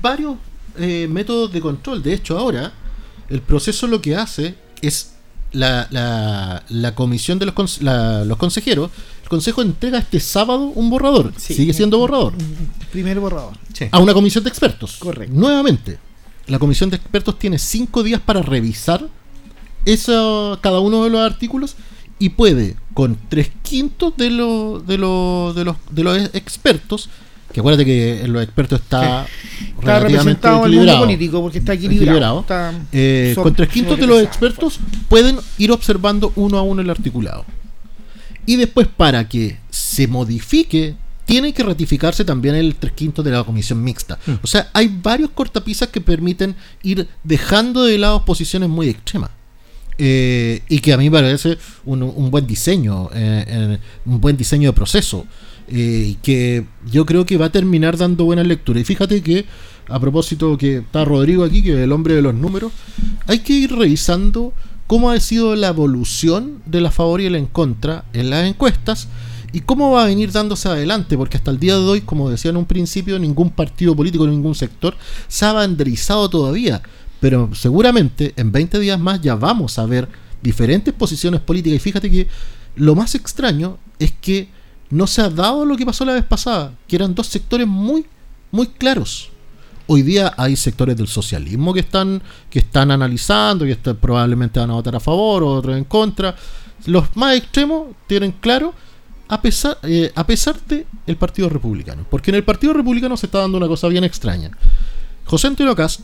varios eh, métodos de control. De hecho, ahora el proceso lo que hace es la, la, la comisión de los, los consejeros, el consejo entrega este sábado un borrador. Sigue siendo borrador. Primer borrador. A una comisión de expertos. Correcto. Nuevamente, la comisión de expertos tiene cinco días para revisar eso, cada uno de los artículos y puede, con tres quintos de, lo, de, lo, de, los, de los expertos, que acuérdate que los expertos está, está representado el mundo político porque está equilibrado. Eh, con tres quintos de los expertos pueden ir observando uno a uno el articulado. Y después, para que se modifique, tiene que ratificarse también el tres quintos de la comisión mixta. Mm. O sea, hay varios cortapisas que permiten ir dejando de lado posiciones muy extremas. Eh, y que a mí me parece un, buen diseño, eh, un buen diseño de proceso. Eh, que yo creo que va a terminar dando buena lectura. Y fíjate que, a propósito que está Rodrigo aquí, que es el hombre de los números, hay que ir revisando cómo ha sido la evolución de la favor y el en contra en las encuestas y cómo va a venir dándose adelante, porque hasta el día de hoy, como decía en un principio, ningún partido político, ningún sector se ha banderizado todavía, pero seguramente en 20 días más ya vamos a ver diferentes posiciones políticas y fíjate que lo más extraño es que no se ha dado lo que pasó la vez pasada, que eran dos sectores muy, muy claros. Hoy día hay sectores del socialismo que están, que están analizando, que probablemente van a votar a favor, o otros en contra. Los más extremos tienen claro, a pesar, eh, a pesar de el Partido Republicano. Porque en el Partido Republicano se está dando una cosa bien extraña. José Antonio Cast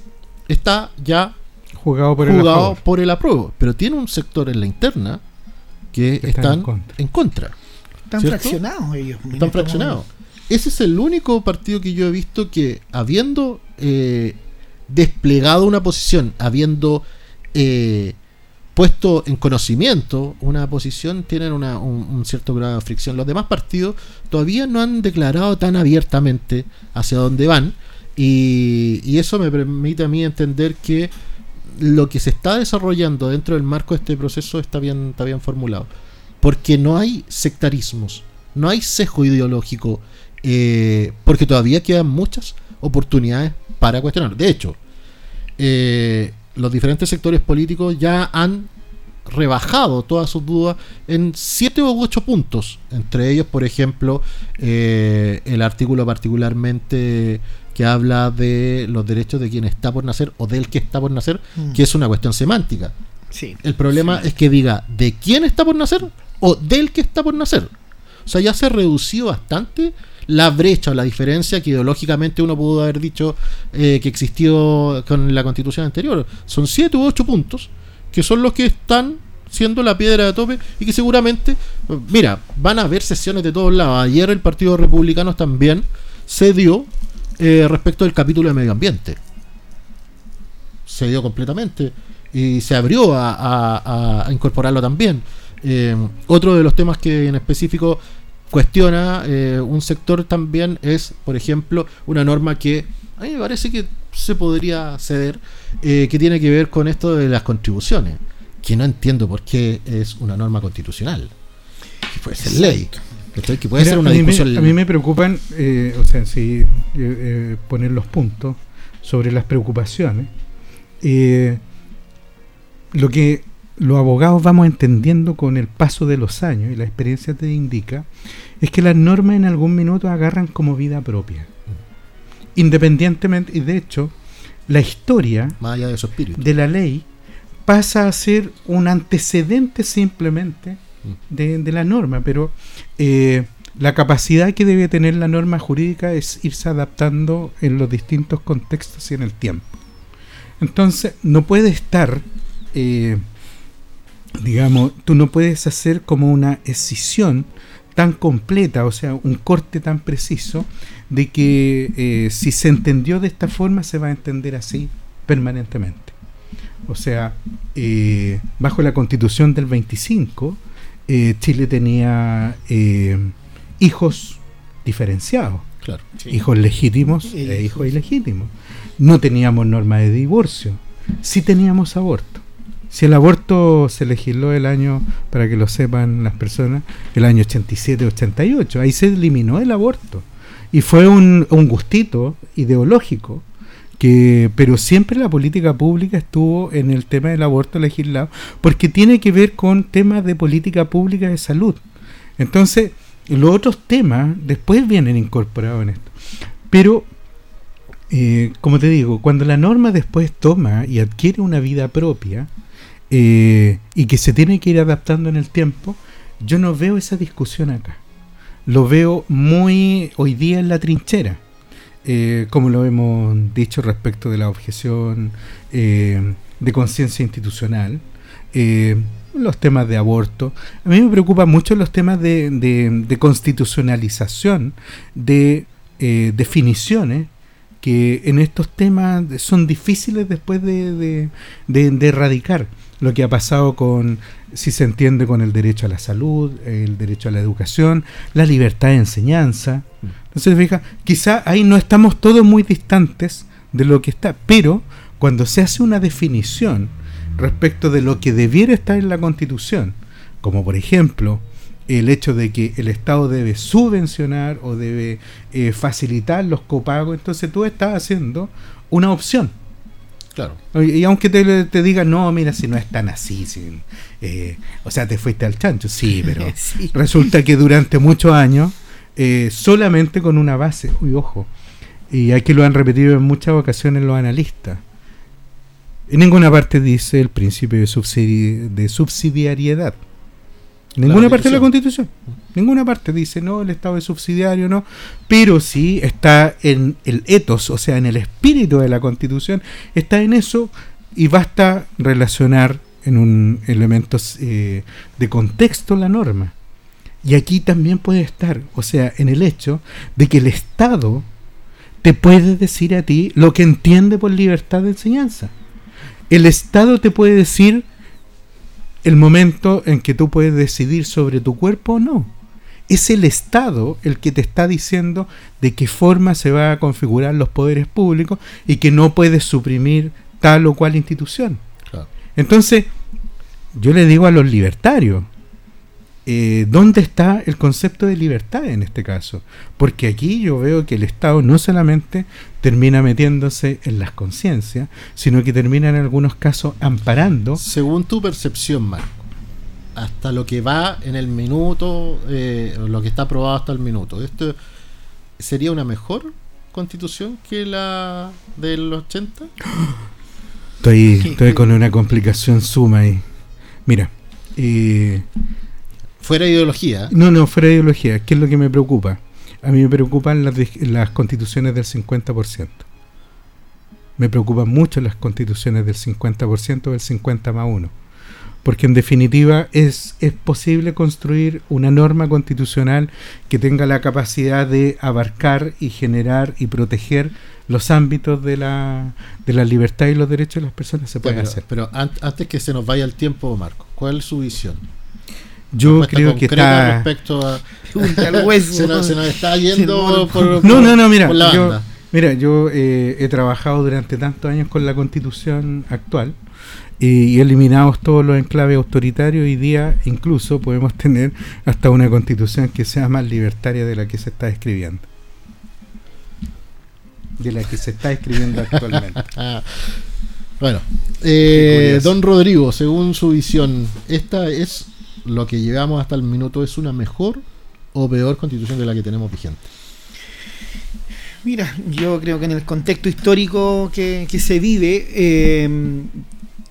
está ya jugado por el, por el apruebo, pero tiene un sector en la interna que, están En contra. Están fraccionados ellos. Están este fraccionados. Ese es el único partido que yo he visto que, habiendo eh, desplegado una posición, habiendo eh, puesto en conocimiento una posición, tienen un, cierto grado de fricción. Los demás partidos todavía no han declarado tan abiertamente hacia dónde van. Y, y eso me permite a mí entender que lo que se está desarrollando dentro del marco de este proceso está bien, está bien formulado porque no hay sectarismos, no hay sesgo ideológico, eh, porque todavía quedan muchas oportunidades para cuestionar. De hecho, eh, los diferentes sectores políticos ya han rebajado todas sus dudas en siete u ocho puntos. Entre ellos, por ejemplo, eh, el artículo particularmente que habla de los derechos de quien está por nacer o del que está por nacer, mm. que es una cuestión semántica. Sí, el problema es que diga de quién está por nacer o del que está por nacer. O sea, ya se ha reducido bastante la brecha o la diferencia que ideológicamente uno pudo haber dicho eh, que existió con la constitución anterior. Son siete u ocho puntos que son los que están siendo la piedra de tope y que seguramente, mira, van a haber sesiones de todos lados. Ayer el Partido Republicano también se dio eh, respecto del capítulo de medio ambiente. Se dio completamente y se abrió a, incorporarlo también. Eh, otro de los temas que en específico cuestiona eh, un sector también es, por ejemplo, una norma que a mí me parece que se podría ceder, que tiene que ver con esto de las contribuciones que no entiendo por qué es una norma constitucional. Que puede ser ley. Que puede ser una a discusión. Me, a mí me preocupan, eh, o sea, si eh, eh, poner los puntos sobre las preocupaciones. lo que los abogados vamos entendiendo con el paso de los años y la experiencia te indica es que las normas en algún minuto agarran como vida propia. Independientemente, y de hecho, la historia de, de la ley pasa a ser un antecedente simplemente de, la norma, pero eh, la capacidad que debe tener la norma jurídica es irse adaptando en los distintos contextos y en el tiempo. Entonces, no puede estar, eh, digamos, tú no puedes hacer como una escisión tan completa, o sea, un corte tan preciso, de que eh, si se entendió de esta forma, se va a entender así permanentemente. O sea, eh, bajo la constitución del 25, eh, Chile tenía eh, hijos diferenciados. Claro, Hijos legítimos e hijos ilegítimos. No teníamos norma de divorcio. Sí teníamos aborto. Si el aborto se legisló el año, para que lo sepan las personas, el año 87-88, ahí se eliminó el aborto. Y fue un, gustito ideológico que pero siempre la política pública estuvo en el tema del aborto legislado porque tiene que ver con temas de política pública de salud entonces los otros temas después vienen incorporados en esto pero eh, como te digo cuando la norma después toma y adquiere una vida propia eh, y que se tiene que ir adaptando en el tiempo yo no veo esa discusión acá lo veo muy hoy día en la trinchera eh, como lo hemos dicho respecto de la objeción eh, de conciencia institucional, los temas de aborto. A mí me preocupan mucho los temas de, constitucionalización, de definiciones que en estos temas son difíciles después de, erradicar lo que ha pasado con, si se entiende, con el derecho a la salud, el derecho a la educación, la libertad de enseñanza, entonces, fija, quizá ahí no estamos todos muy distantes de lo que está, pero cuando se hace una definición respecto de lo que debiera estar en la Constitución, como por ejemplo el hecho de que el Estado debe subvencionar o debe eh, facilitar los copagos, entonces tú estás haciendo una opción. Claro. Y, aunque te, te digan, no, mira, si no es tan así, eh, o sea, te fuiste al chancho, sí, pero resulta que durante muchos años eh, solamente con una base. Uy, ojo. Y aquí lo han repetido en muchas ocasiones los analistas. En ninguna parte dice el principio de, de subsidiariedad. ninguna parte de la Constitución. Ninguna parte dice, no, el Estado es subsidiario, no. Pero sí está en el etos, o sea, en el espíritu de la Constitución, está en eso y basta relacionar en un elemento eh, de contexto la norma. Y aquí también puede estar, o sea, en el hecho de que el Estado te puede decir a ti lo que entiende por libertad de enseñanza. El Estado te puede decir el momento en que tú puedes decidir sobre tu cuerpo o no. Es el Estado el que te está diciendo de qué forma se van a configurar los poderes públicos y que no puedes suprimir tal o cual institución. Entonces, yo le digo a los libertarios, eh, ¿dónde está el concepto de libertad en este caso? Porque aquí yo veo que el Estado no solamente termina metiéndose en las conciencias, sino que termina en algunos casos amparando. Según tu percepción, Marco, hasta lo que va en el minuto, eh, lo que está aprobado hasta el minuto, ¿esto sería una mejor constitución que la del 80? Estoy, estoy con una complicación suma ahí. Mira, eh, fuera de ideología. No, no, fuera de ideología. ¿Qué es lo que me preocupa? A mí me preocupan las, las constituciones del 50%. Me preocupan mucho las constituciones del 50% o del 50 más 1 porque en definitiva es, es posible construir una norma constitucional que tenga la capacidad de abarcar y generar y proteger los ámbitos de la, de la libertad y los derechos de las personas se puede hacer. Pero antes que se nos vaya el tiempo, Marco, ¿cuál es su visión? Yo creo que está respecto a se, nos, está yendo por, no no no mira yo, mira yo eh, he trabajado durante tantos años con la constitución actual y eliminados todos los enclaves autoritarios, hoy día incluso podemos tener hasta una constitución que sea más libertaria de la que se está escribiendo. De la que se está escribiendo actualmente. bueno, eh, don Rodrigo, según su visión, ¿esta es lo que llegamos hasta el minuto? ¿Es una mejor o peor constitución de la que tenemos vigente? Mira, yo creo que en el contexto histórico que, se vive, eh,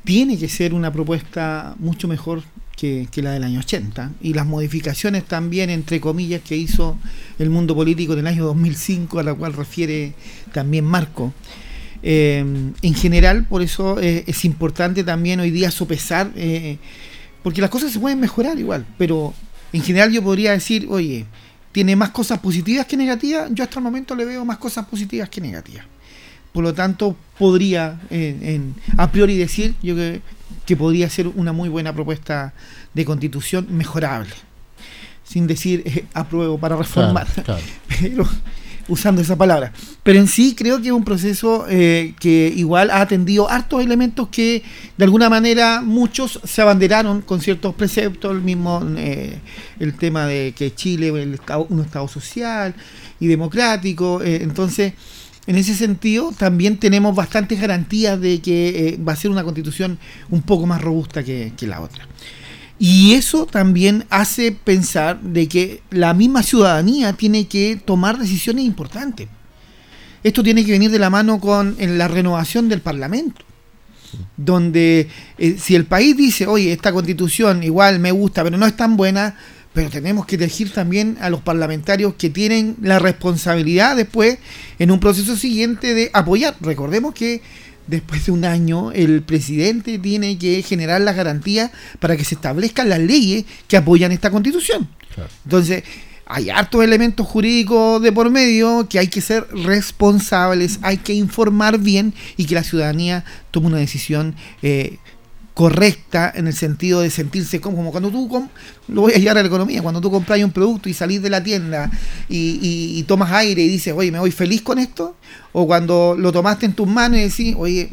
tiene que ser una propuesta mucho mejor que, la del año 80 y las modificaciones también, entre comillas, que hizo el mundo político en el año 2005, a la cual refiere también Marco. Eh, en general, por eso eh, es importante también hoy día sopesar, eh, porque las cosas se pueden mejorar igual, pero en general yo podría decir, oye, tiene más cosas positivas que negativas, yo hasta el momento le veo más cosas positivas que negativas. Por lo tanto, podría en, a priori decir yo que, que, podría ser una muy buena propuesta de constitución mejorable. Sin decir eh, apruebo para reformar, pero usando esa palabra. Pero en sí creo que es un proceso eh, que igual ha atendido hartos elementos que de alguna manera muchos se abanderaron con ciertos preceptos, el mismo eh, el tema de que Chile es un estado social y democrático, entonces en ese sentido, también tenemos bastantes garantías de que eh, va a ser una constitución un poco más robusta que, la otra. Y eso también hace pensar de que la misma ciudadanía tiene que tomar decisiones importantes. Esto tiene que venir de la mano con la renovación del Parlamento donde eh, si el país dice, oye, esta constitución igual me gusta, pero no es tan buena, pero tenemos que elegir también a los parlamentarios que tienen la responsabilidad después, en un proceso siguiente, de apoyar. Recordemos que después de un año el presidente tiene que generar las garantías para que se establezcan las leyes que apoyan esta constitución. Entonces, hay hartos elementos jurídicos de por medio que hay que ser responsables, hay que informar bien y que la ciudadanía tome una decisión eh, correcta en el sentido de sentirse como, cuando tú, lo voy a llevar a la economía, cuando tú compras un producto y salís de la tienda y, tomas aire y dices, oye, me voy feliz con esto, o cuando lo tomaste en tus manos y decís, oye,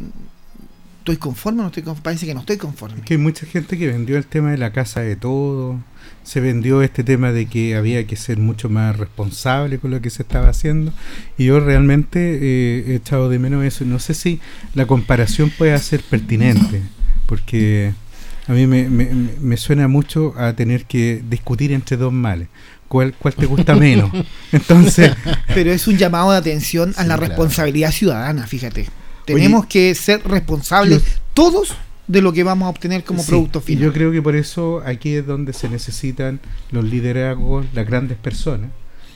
¿estoy conforme o no estoy conforme? Parece que no estoy conforme. que hay mucha gente que vendió el tema de la casa de todo, se vendió este tema de que había que ser mucho más responsable con lo que se estaba haciendo y yo realmente eh, he echado de menos eso. No sé si la comparación puede ser pertinente porque a mí me, me, suena mucho a tener que discutir entre dos males. ¿Cuál, cuál te gusta menos? Entonces, pero es un llamado de atención a la responsabilidad ciudadana, fíjate. Tenemos que ser responsables todos de lo que vamos a obtener como producto final. Yo creo que por eso aquí es donde se necesitan los liderazgos, las grandes personas,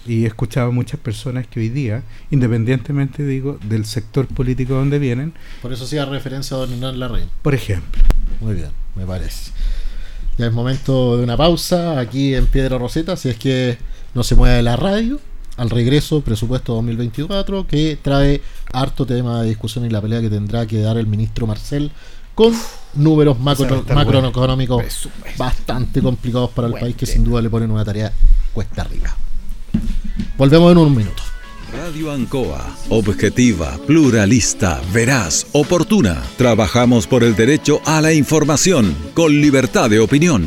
y he escuchado a muchas personas que hoy día, independientemente digo del sector político donde vienen, por eso hacía referencia a don Hernán Larraín. Por ejemplo. Muy bien, me parece. Ya es momento de una pausa aquí en Piedra Roseta, si es que no se mueve la radio. Al regreso, presupuesto 2024, que trae harto tema de discusión y la pelea que tendrá que dar el ministro Marcel con números macro, macroeconómicos bastante complicados para el país que sin duda le ponen una tarea cuesta arriba. Volvemos en un minuto. Radio Ancoa, objetiva, pluralista, veraz, oportuna. Trabajamos por el derecho a la información, con libertad de opinión.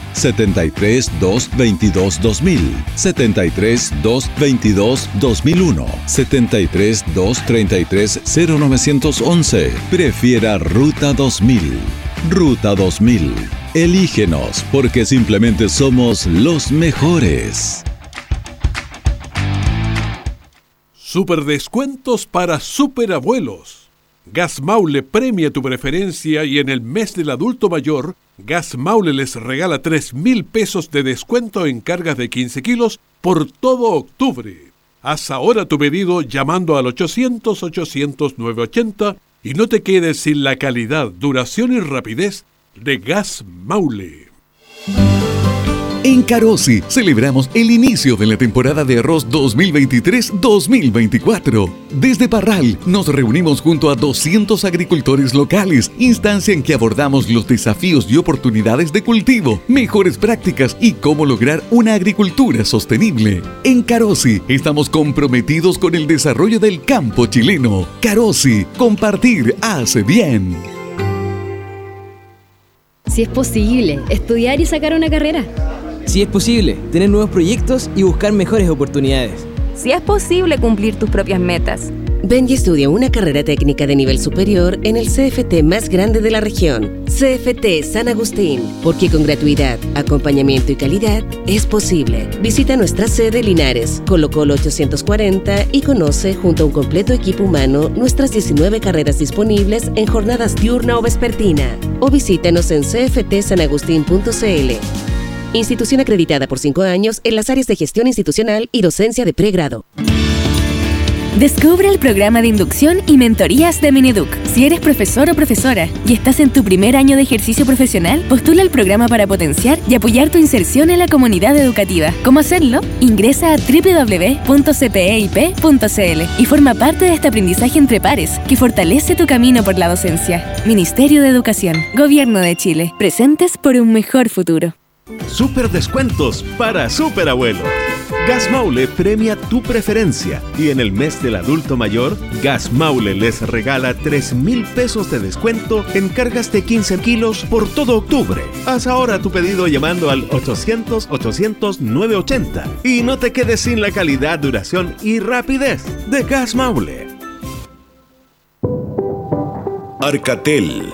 73 222 2000, 73 222 2001, 73 233 0911. Prefiera Ruta 2000. Ruta 2000. Elígenos porque simplemente somos los mejores. Super descuentos para superabuelos. Gas Maule premia tu preferencia y en el mes del adulto mayor, Gas Maule les regala 3 mil pesos de descuento en cargas de 15 kilos por todo octubre. Haz ahora tu pedido llamando al 800-800-980 y no te quedes sin la calidad, duración y rapidez de Gas Maule. En Carosi celebramos el inicio de la temporada de arroz 2023-2024. Desde Parral nos reunimos junto a 200 agricultores locales, instancia en que abordamos los desafíos y oportunidades de cultivo, mejores prácticas y cómo lograr una agricultura sostenible. En Carosi estamos comprometidos con el desarrollo del campo chileno. Carosi, compartir hace bien. Si es posible, estudiar y sacar una carrera si es posible, tener nuevos proyectos y buscar mejores oportunidades. Si es posible cumplir tus propias metas. Ven y estudia una carrera técnica de nivel superior en el CFT más grande de la región, CFT San Agustín, porque con gratuidad, acompañamiento y calidad es posible. Visita nuestra sede Linares, Colo Colo 840 y conoce junto a un completo equipo humano nuestras 19 carreras disponibles en jornadas diurna o vespertina. O visítanos en cftsanagustin.cl. Institución acreditada por cinco años en las áreas de gestión institucional y docencia de pregrado. Descubre el programa de inducción y mentorías de Mineduc. Si eres profesor o profesora y estás en tu primer año de ejercicio profesional, postula el programa para potenciar y apoyar tu inserción en la comunidad educativa. ¿Cómo hacerlo? Ingresa a www.cpeip.cl y forma parte de este aprendizaje entre pares que fortalece tu camino por la docencia. Ministerio de Educación, Gobierno de Chile. Presentes por un mejor futuro. Super descuentos para Super Abuelo. Gas Maule premia tu preferencia y en el mes del adulto mayor, Gas Maule les regala 3 mil pesos de descuento en cargas de 15 kilos por todo octubre. Haz ahora tu pedido llamando al 800-800-980 y no te quedes sin la calidad, duración y rapidez de Gas Maule. Arcatel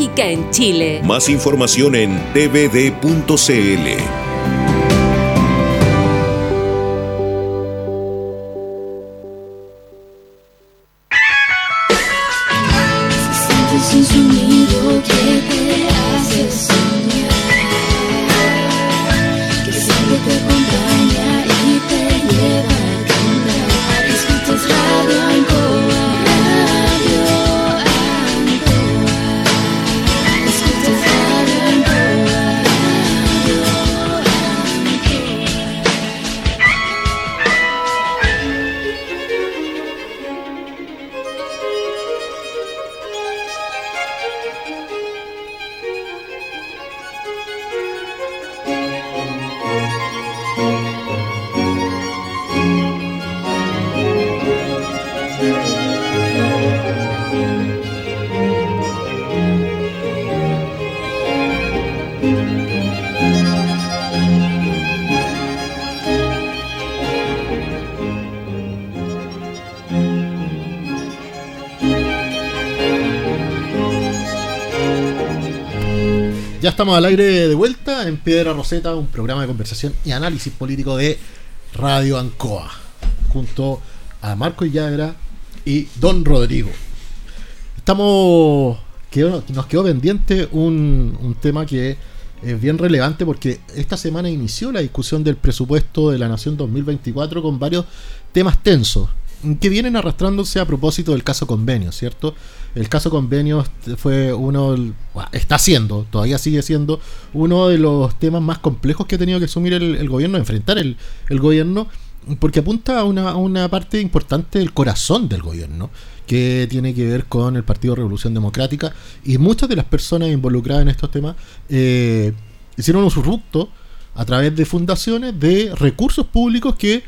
en Chile. Más información en tvd.cl. estamos al aire de vuelta en Piedra Roseta, un programa de conversación y análisis político de Radio Ancoa, junto a Marco Illagra y Don Rodrigo. Estamos. nos quedó pendiente un, un tema que es bien relevante porque esta semana inició la discusión del presupuesto de la Nación 2024 con varios temas tensos. Que vienen arrastrándose a propósito del caso convenio, ¿cierto? El caso convenio fue uno, está siendo, todavía sigue siendo uno de los temas más complejos que ha tenido que asumir el, gobierno, enfrentar el, gobierno, porque apunta a una, una, parte importante del corazón del gobierno, que tiene que ver con el Partido Revolución Democrática, y muchas de las personas involucradas en estos temas eh, hicieron un surrupto a través de fundaciones de recursos públicos que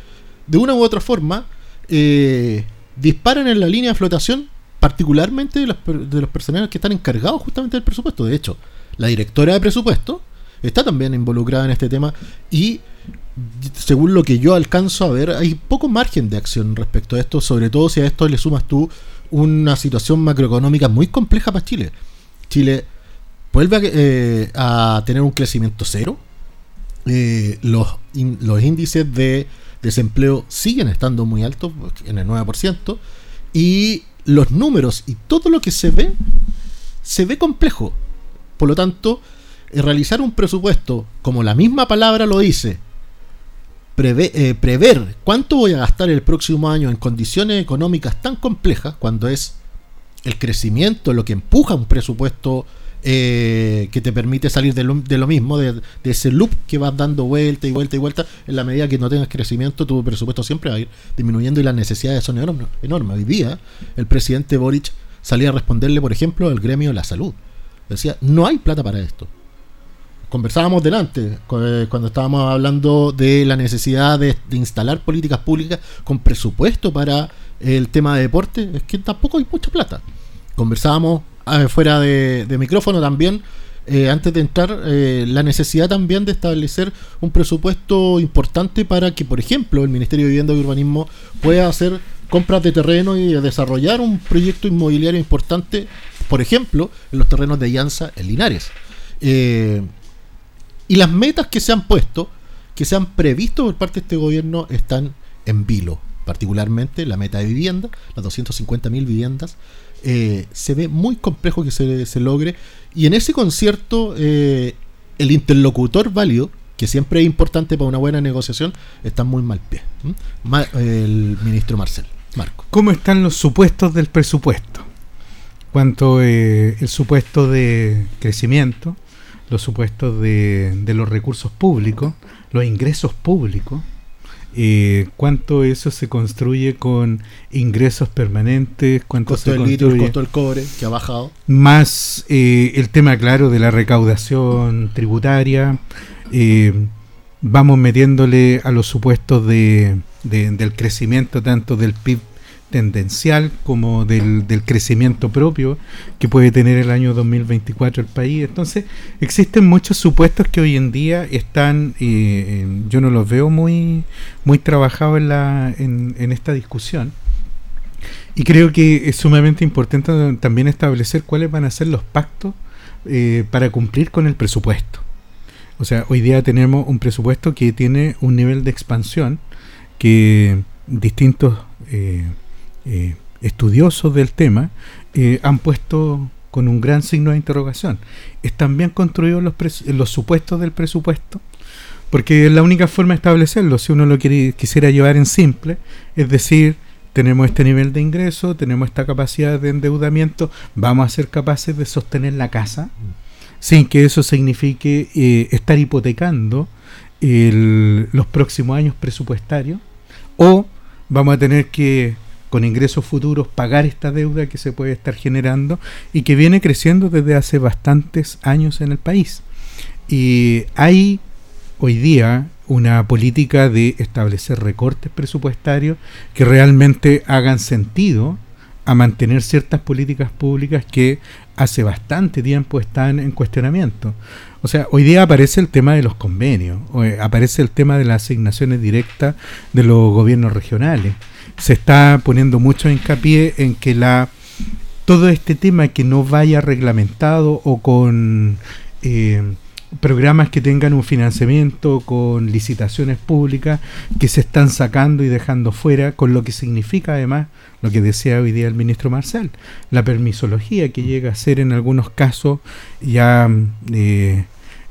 de una u otra forma eh, disparan en la línea de flotación, particularmente de los, de personajes que están encargados justamente del presupuesto. De hecho, la directora de presupuesto está también involucrada en este tema y según lo que yo alcanzo a ver, hay poco margen de acción respecto a esto, sobre todo si a esto le sumas tú una situación macroeconómica muy compleja para Chile. Chile vuelve a, eh, tener un crecimiento cero. Eh, los, los índices de desempleo siguen estando muy altos, en el 9%, y los números y todo lo que se ve, se ve complejo. Por lo tanto, eh, realizar un presupuesto, como la misma palabra lo dice, eh, prever cuánto voy a gastar el próximo año en condiciones económicas tan complejas, cuando es el crecimiento lo que empuja un presupuesto eh, que te permite salir de lo, mismo, de, ese loop que vas dando vuelta y vuelta y vuelta. En la medida que no tengas crecimiento, tu presupuesto siempre va a ir disminuyendo y las necesidades son enormes. enormes. Hoy día, el presidente Boric salía a responderle, por ejemplo, al gremio de la salud. Decía, no hay plata para esto. Conversábamos delante, eh, cuando estábamos hablando de la necesidad de, de instalar políticas públicas con presupuesto para el tema de deporte, es que tampoco hay mucha plata. Conversábamos Ah, fuera de, micrófono también, eh, antes de entrar, eh, la necesidad también de establecer un presupuesto importante para que, por ejemplo, el Ministerio de Vivienda y Urbanismo pueda hacer compras de terreno y desarrollar un proyecto inmobiliario importante, por ejemplo, en los terrenos de Llanza en Linares. Eh, y las metas que se han puesto, que se han previsto por parte de este gobierno, están en vilo. Particularmente la meta de vivienda, las 250.000 viviendas, eh, se ve muy complejo que se, logre. Y en ese concierto, eh, el interlocutor válido, que siempre es importante para una buena negociación, está muy mal pie. el ministro Marcel. Marco. ¿Cómo están los supuestos del presupuesto? Cuanto eh, el supuesto de crecimiento, los supuestos de, de los recursos públicos, los ingresos públicos, eh, cuánto eso se construye con ingresos permanentes, cuánto costo se del litro, el costo del cobre que ha bajado, más eh, el tema claro de la recaudación tributaria, eh, vamos metiéndole a los supuestos de, del crecimiento tanto del PIB tendencial como del, crecimiento propio que puede tener el año 2024 el país. Entonces, existen muchos supuestos que hoy en día están, eh, yo no los veo muy, muy trabajados en, la, en, en esta discusión. Y creo que es sumamente importante también establecer cuáles van a ser los pactos eh, para cumplir con el presupuesto. O sea, hoy día tenemos un presupuesto que tiene un nivel de expansión que distintos eh, eh, estudiosos del tema eh, han puesto con un gran signo de interrogación. ¿Están bien construidos los, supuestos del presupuesto? Porque es la única forma de establecerlo, si uno lo quisiera llevar en simple, es decir, tenemos este nivel de ingreso, tenemos esta capacidad de endeudamiento, vamos a ser capaces de sostener la casa, sin que eso signifique eh, estar hipotecando los próximos años presupuestarios, o vamos a tener que con ingresos futuros pagar esta deuda que se puede estar generando y que viene creciendo desde hace bastantes años en el país. Y hay hoy día una política de establecer recortes presupuestarios que realmente hagan sentido a mantener ciertas políticas públicas que hace bastante tiempo están en cuestionamiento. O sea, hoy día aparece el tema de los convenios, aparece el tema de las asignaciones directas de los gobiernos regionales se está poniendo mucho hincapié en que la todo este tema que no vaya reglamentado o con eh, programas que tengan un financiamiento con licitaciones públicas que se están sacando y dejando fuera, con lo que significa además lo que decía hoy día el ministro Marcel, la permisología que llega a ser en algunos casos ya eh,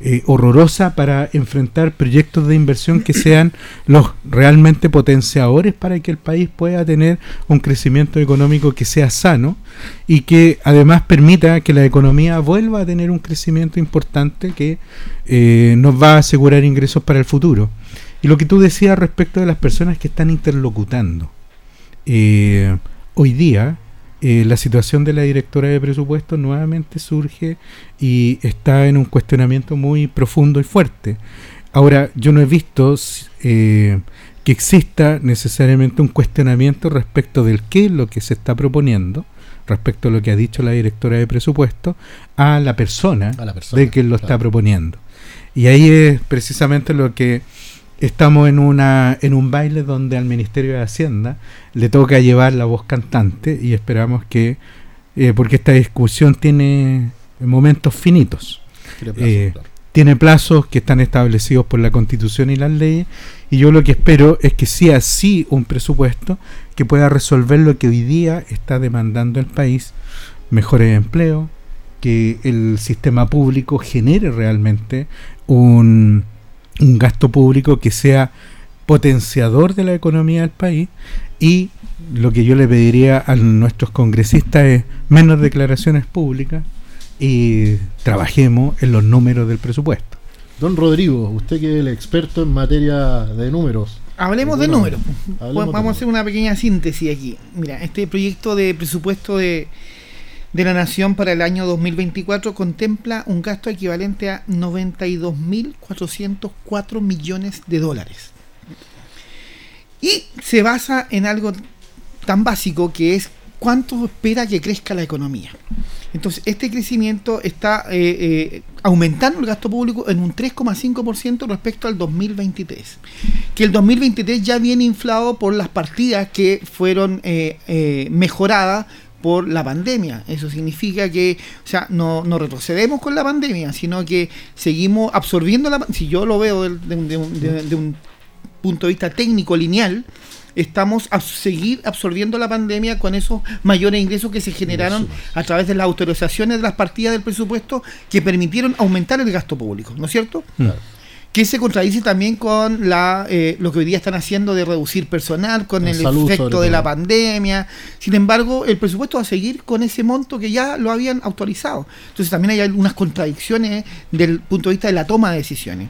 eh, horrorosa para enfrentar proyectos de inversión que sean los realmente potenciadores para que el país pueda tener un crecimiento económico que sea sano y que además permita que la economía vuelva a tener un crecimiento importante que eh, nos va a asegurar ingresos para el futuro. Y lo que tú decías respecto de las personas que están interlocutando. Eh, hoy día eh, la situación de la directora de presupuesto nuevamente surge y está en un cuestionamiento muy profundo y fuerte. Ahora, yo no he visto eh, que exista necesariamente un cuestionamiento respecto del qué es lo que se está proponiendo, respecto a lo que ha dicho la directora de presupuesto, a la persona, de quien lo está proponiendo. Y ahí es precisamente lo que estamos en una en un baile donde al Ministerio de Hacienda le toca llevar la voz cantante y esperamos que eh, porque esta discusión tiene momentos finitos. Eh, tiene plazos que están establecidos por la Constitución y las leyes y yo lo que espero es que sea así un presupuesto que pueda resolver lo que hoy día está demandando el país mejores empleos que el sistema público genere realmente un un gasto público que sea potenciador de la economía del país y lo que yo le pediría a nuestros congresistas es menos declaraciones públicas y trabajemos en los números del presupuesto. Don Rodrigo, usted que es el experto en materia de números. Hablemos de números. Vamos a hacer una pequeña síntesis aquí. Mira, este proyecto de presupuesto de de la Nación para el año 2024 contempla un gasto equivalente a 92.404 millones de dólares. Y se basa en algo tan básico que es cuánto espera que crezca la economía. Entonces, este crecimiento está eh, eh, aumentando el gasto público en un 3,5% respecto al 2023. Que el 2023 ya viene inflado por las partidas que fueron eh, mejoradas por la pandemia. Eso significa que, o sea, no, no retrocedemos con la pandemia, sino que seguimos absorbiendo la Si yo lo veo de, un, punto de vista técnico lineal, estamos a seguir absorbiendo la pandemia con esos mayores ingresos que se generaron a través de las autorizaciones de las partidas del presupuesto que permitieron aumentar el gasto público, ¿no es cierto? Claro que se contradice también con la, eh, lo que hoy día están haciendo de reducir personal, con el, efecto de la pandemia. Sin embargo, el presupuesto va a seguir con ese monto que ya lo habían autorizado. Entonces también hay algunas contradicciones del punto de vista de la toma de decisiones.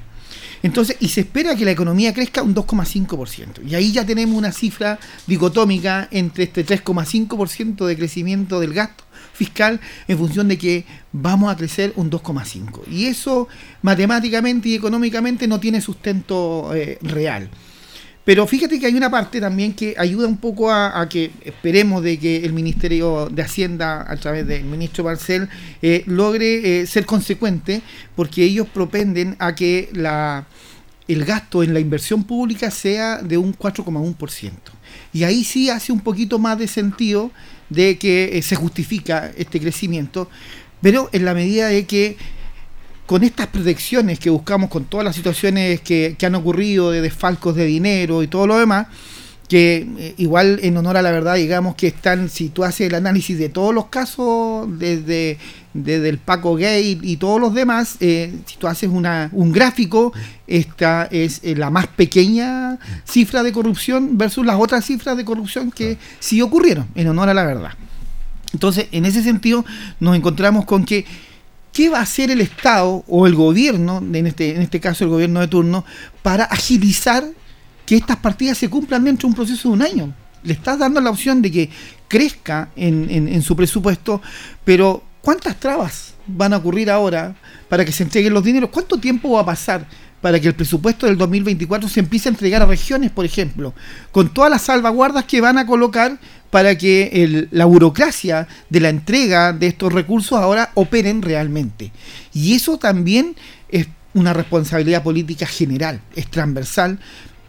Entonces, y se espera que la economía crezca un 2,5%. Y ahí ya tenemos una cifra dicotómica entre este 3,5% de crecimiento del gasto fiscal en función de que vamos a crecer un 2,5. Y eso matemáticamente y económicamente no tiene sustento eh, real. Pero fíjate que hay una parte también que ayuda un poco a, que esperemos de que el Ministerio de Hacienda, a través del ministro Marcel, eh, logre eh, ser consecuente, porque ellos propenden a que la, el gasto en la inversión pública sea de un 4,1%. Y ahí sí hace un poquito más de sentido de que eh, se justifica este crecimiento, pero en la medida de que con estas protecciones que buscamos, con todas las situaciones que, han ocurrido de desfalcos de dinero y todo lo demás, que eh, igual en honor a la verdad digamos que están, si tú haces el análisis de todos los casos, desde, desde el Paco Gay y todos los demás, eh, si tú haces una, un gráfico, esta es la más pequeña cifra de corrupción versus las otras cifras de corrupción que sí ocurrieron, en honor a la verdad. Entonces, en ese sentido, nos encontramos con que ¿Qué va a hacer el Estado o el gobierno, en este, en este caso el gobierno de turno, para agilizar que estas partidas se cumplan dentro de un proceso de un año? Le estás dando la opción de que crezca en, en su presupuesto, pero ¿cuántas trabas van a ocurrir ahora para que se entreguen los dineros? ¿Cuánto tiempo va a pasar para que el presupuesto del 2024 se empiece a entregar a regiones, por ejemplo, con todas las salvaguardas que van a colocar para que la burocracia de la entrega de estos recursos ahora operen realmente. Y eso también es una responsabilidad política general, es transversal,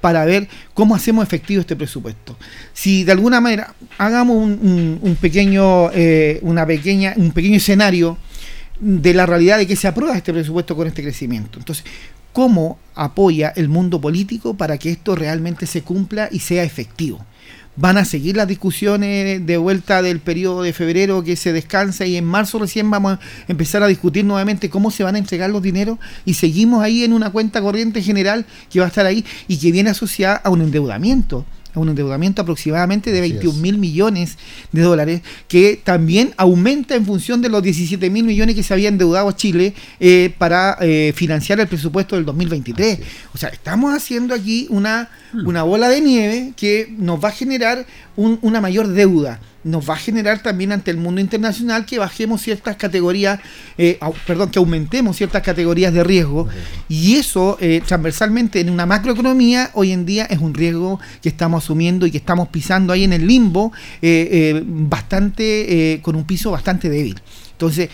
para ver cómo hacemos efectivo este presupuesto. Si de alguna manera hagamos un, pequeño, eh, una pequeña, un pequeño escenario de la realidad de que se aprueba este presupuesto con este crecimiento. Entonces, cómo apoya el mundo político para que esto realmente se cumpla y sea efectivo. Van a seguir las discusiones de vuelta del periodo de febrero que se descansa y en marzo recién vamos a empezar a discutir nuevamente cómo se van a entregar los dineros y seguimos ahí en una cuenta corriente general que va a estar ahí y que viene asociada a un endeudamiento un endeudamiento aproximadamente de 21 mil millones de dólares, que también aumenta en función de los 17 mil millones que se había endeudado Chile eh, para eh, financiar el presupuesto del 2023. O sea, estamos haciendo aquí una, mm. una bola de nieve que nos va a generar una mayor deuda nos va a generar también ante el mundo internacional que bajemos ciertas categorías, eh, perdón, que aumentemos ciertas categorías de riesgo. Y eso eh, transversalmente en una macroeconomía hoy en día es un riesgo que estamos asumiendo y que estamos pisando ahí en el limbo eh, bastante, con un piso bastante débil. Entonces,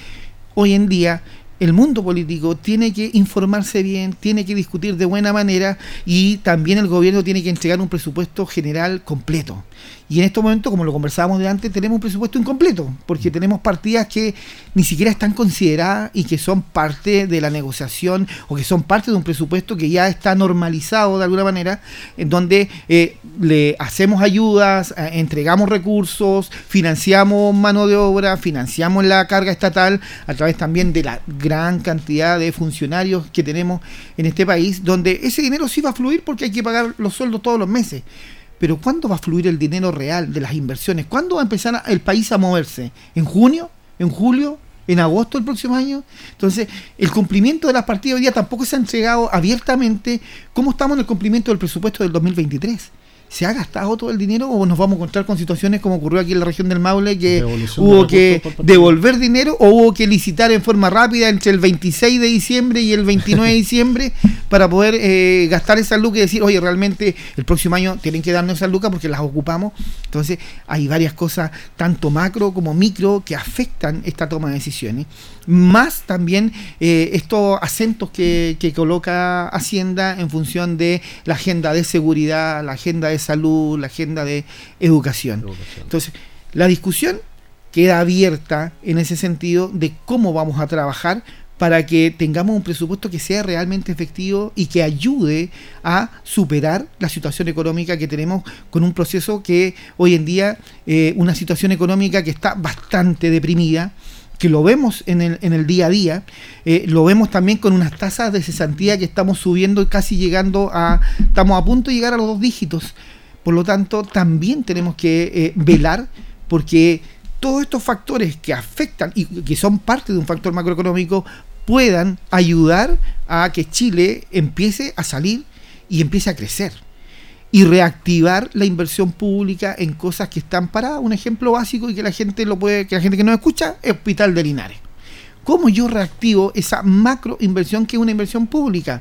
hoy en día el mundo político tiene que informarse bien, tiene que discutir de buena manera y también el gobierno tiene que entregar un presupuesto general completo. Y en estos momentos, como lo conversábamos de antes, tenemos un presupuesto incompleto, porque tenemos partidas que ni siquiera están consideradas y que son parte de la negociación o que son parte de un presupuesto que ya está normalizado de alguna manera, en donde eh, le hacemos ayudas, eh, entregamos recursos, financiamos mano de obra, financiamos la carga estatal a través también de la gran cantidad de funcionarios que tenemos en este país, donde ese dinero sí va a fluir porque hay que pagar los sueldos todos los meses pero ¿cuándo va a fluir el dinero real de las inversiones? ¿Cuándo va a empezar el país a moverse? ¿En junio? ¿En julio? ¿En agosto del próximo año? Entonces, el cumplimiento de las partidas hoy día tampoco se ha entregado abiertamente. ¿Cómo estamos en el cumplimiento del presupuesto del 2023? ¿Se ha gastado todo el dinero o nos vamos a encontrar con situaciones como ocurrió aquí en la región del Maule que hubo que devolver dinero o hubo que licitar en forma rápida entre el 26 de diciembre y el 29 de diciembre para poder eh, gastar esas lucas y decir, oye, realmente el próximo año tienen que darnos esas lucas porque las ocupamos? Entonces hay varias cosas, tanto macro como micro, que afectan esta toma de decisiones más también eh, estos acentos que, coloca Hacienda en función de la agenda de seguridad, la agenda de salud, la agenda de educación. Entonces, la discusión queda abierta en ese sentido de cómo vamos a trabajar para que tengamos un presupuesto que sea realmente efectivo y que ayude a superar la situación económica que tenemos con un proceso que hoy en día, eh, una situación económica que está bastante deprimida, que lo vemos en el, en el día a día, eh, lo vemos también con unas tasas de cesantía que estamos subiendo, casi llegando a, estamos a punto de llegar a los dos dígitos. Por lo tanto, también tenemos que eh, velar porque todos estos factores que afectan y que son parte de un factor macroeconómico puedan ayudar a que Chile empiece a salir y empiece a crecer y reactivar la inversión pública en cosas que están paradas. Un ejemplo básico y que la gente lo puede, que la gente que nos escucha, es Hospital de Linares. ¿Cómo yo reactivo esa macro inversión que es una inversión pública?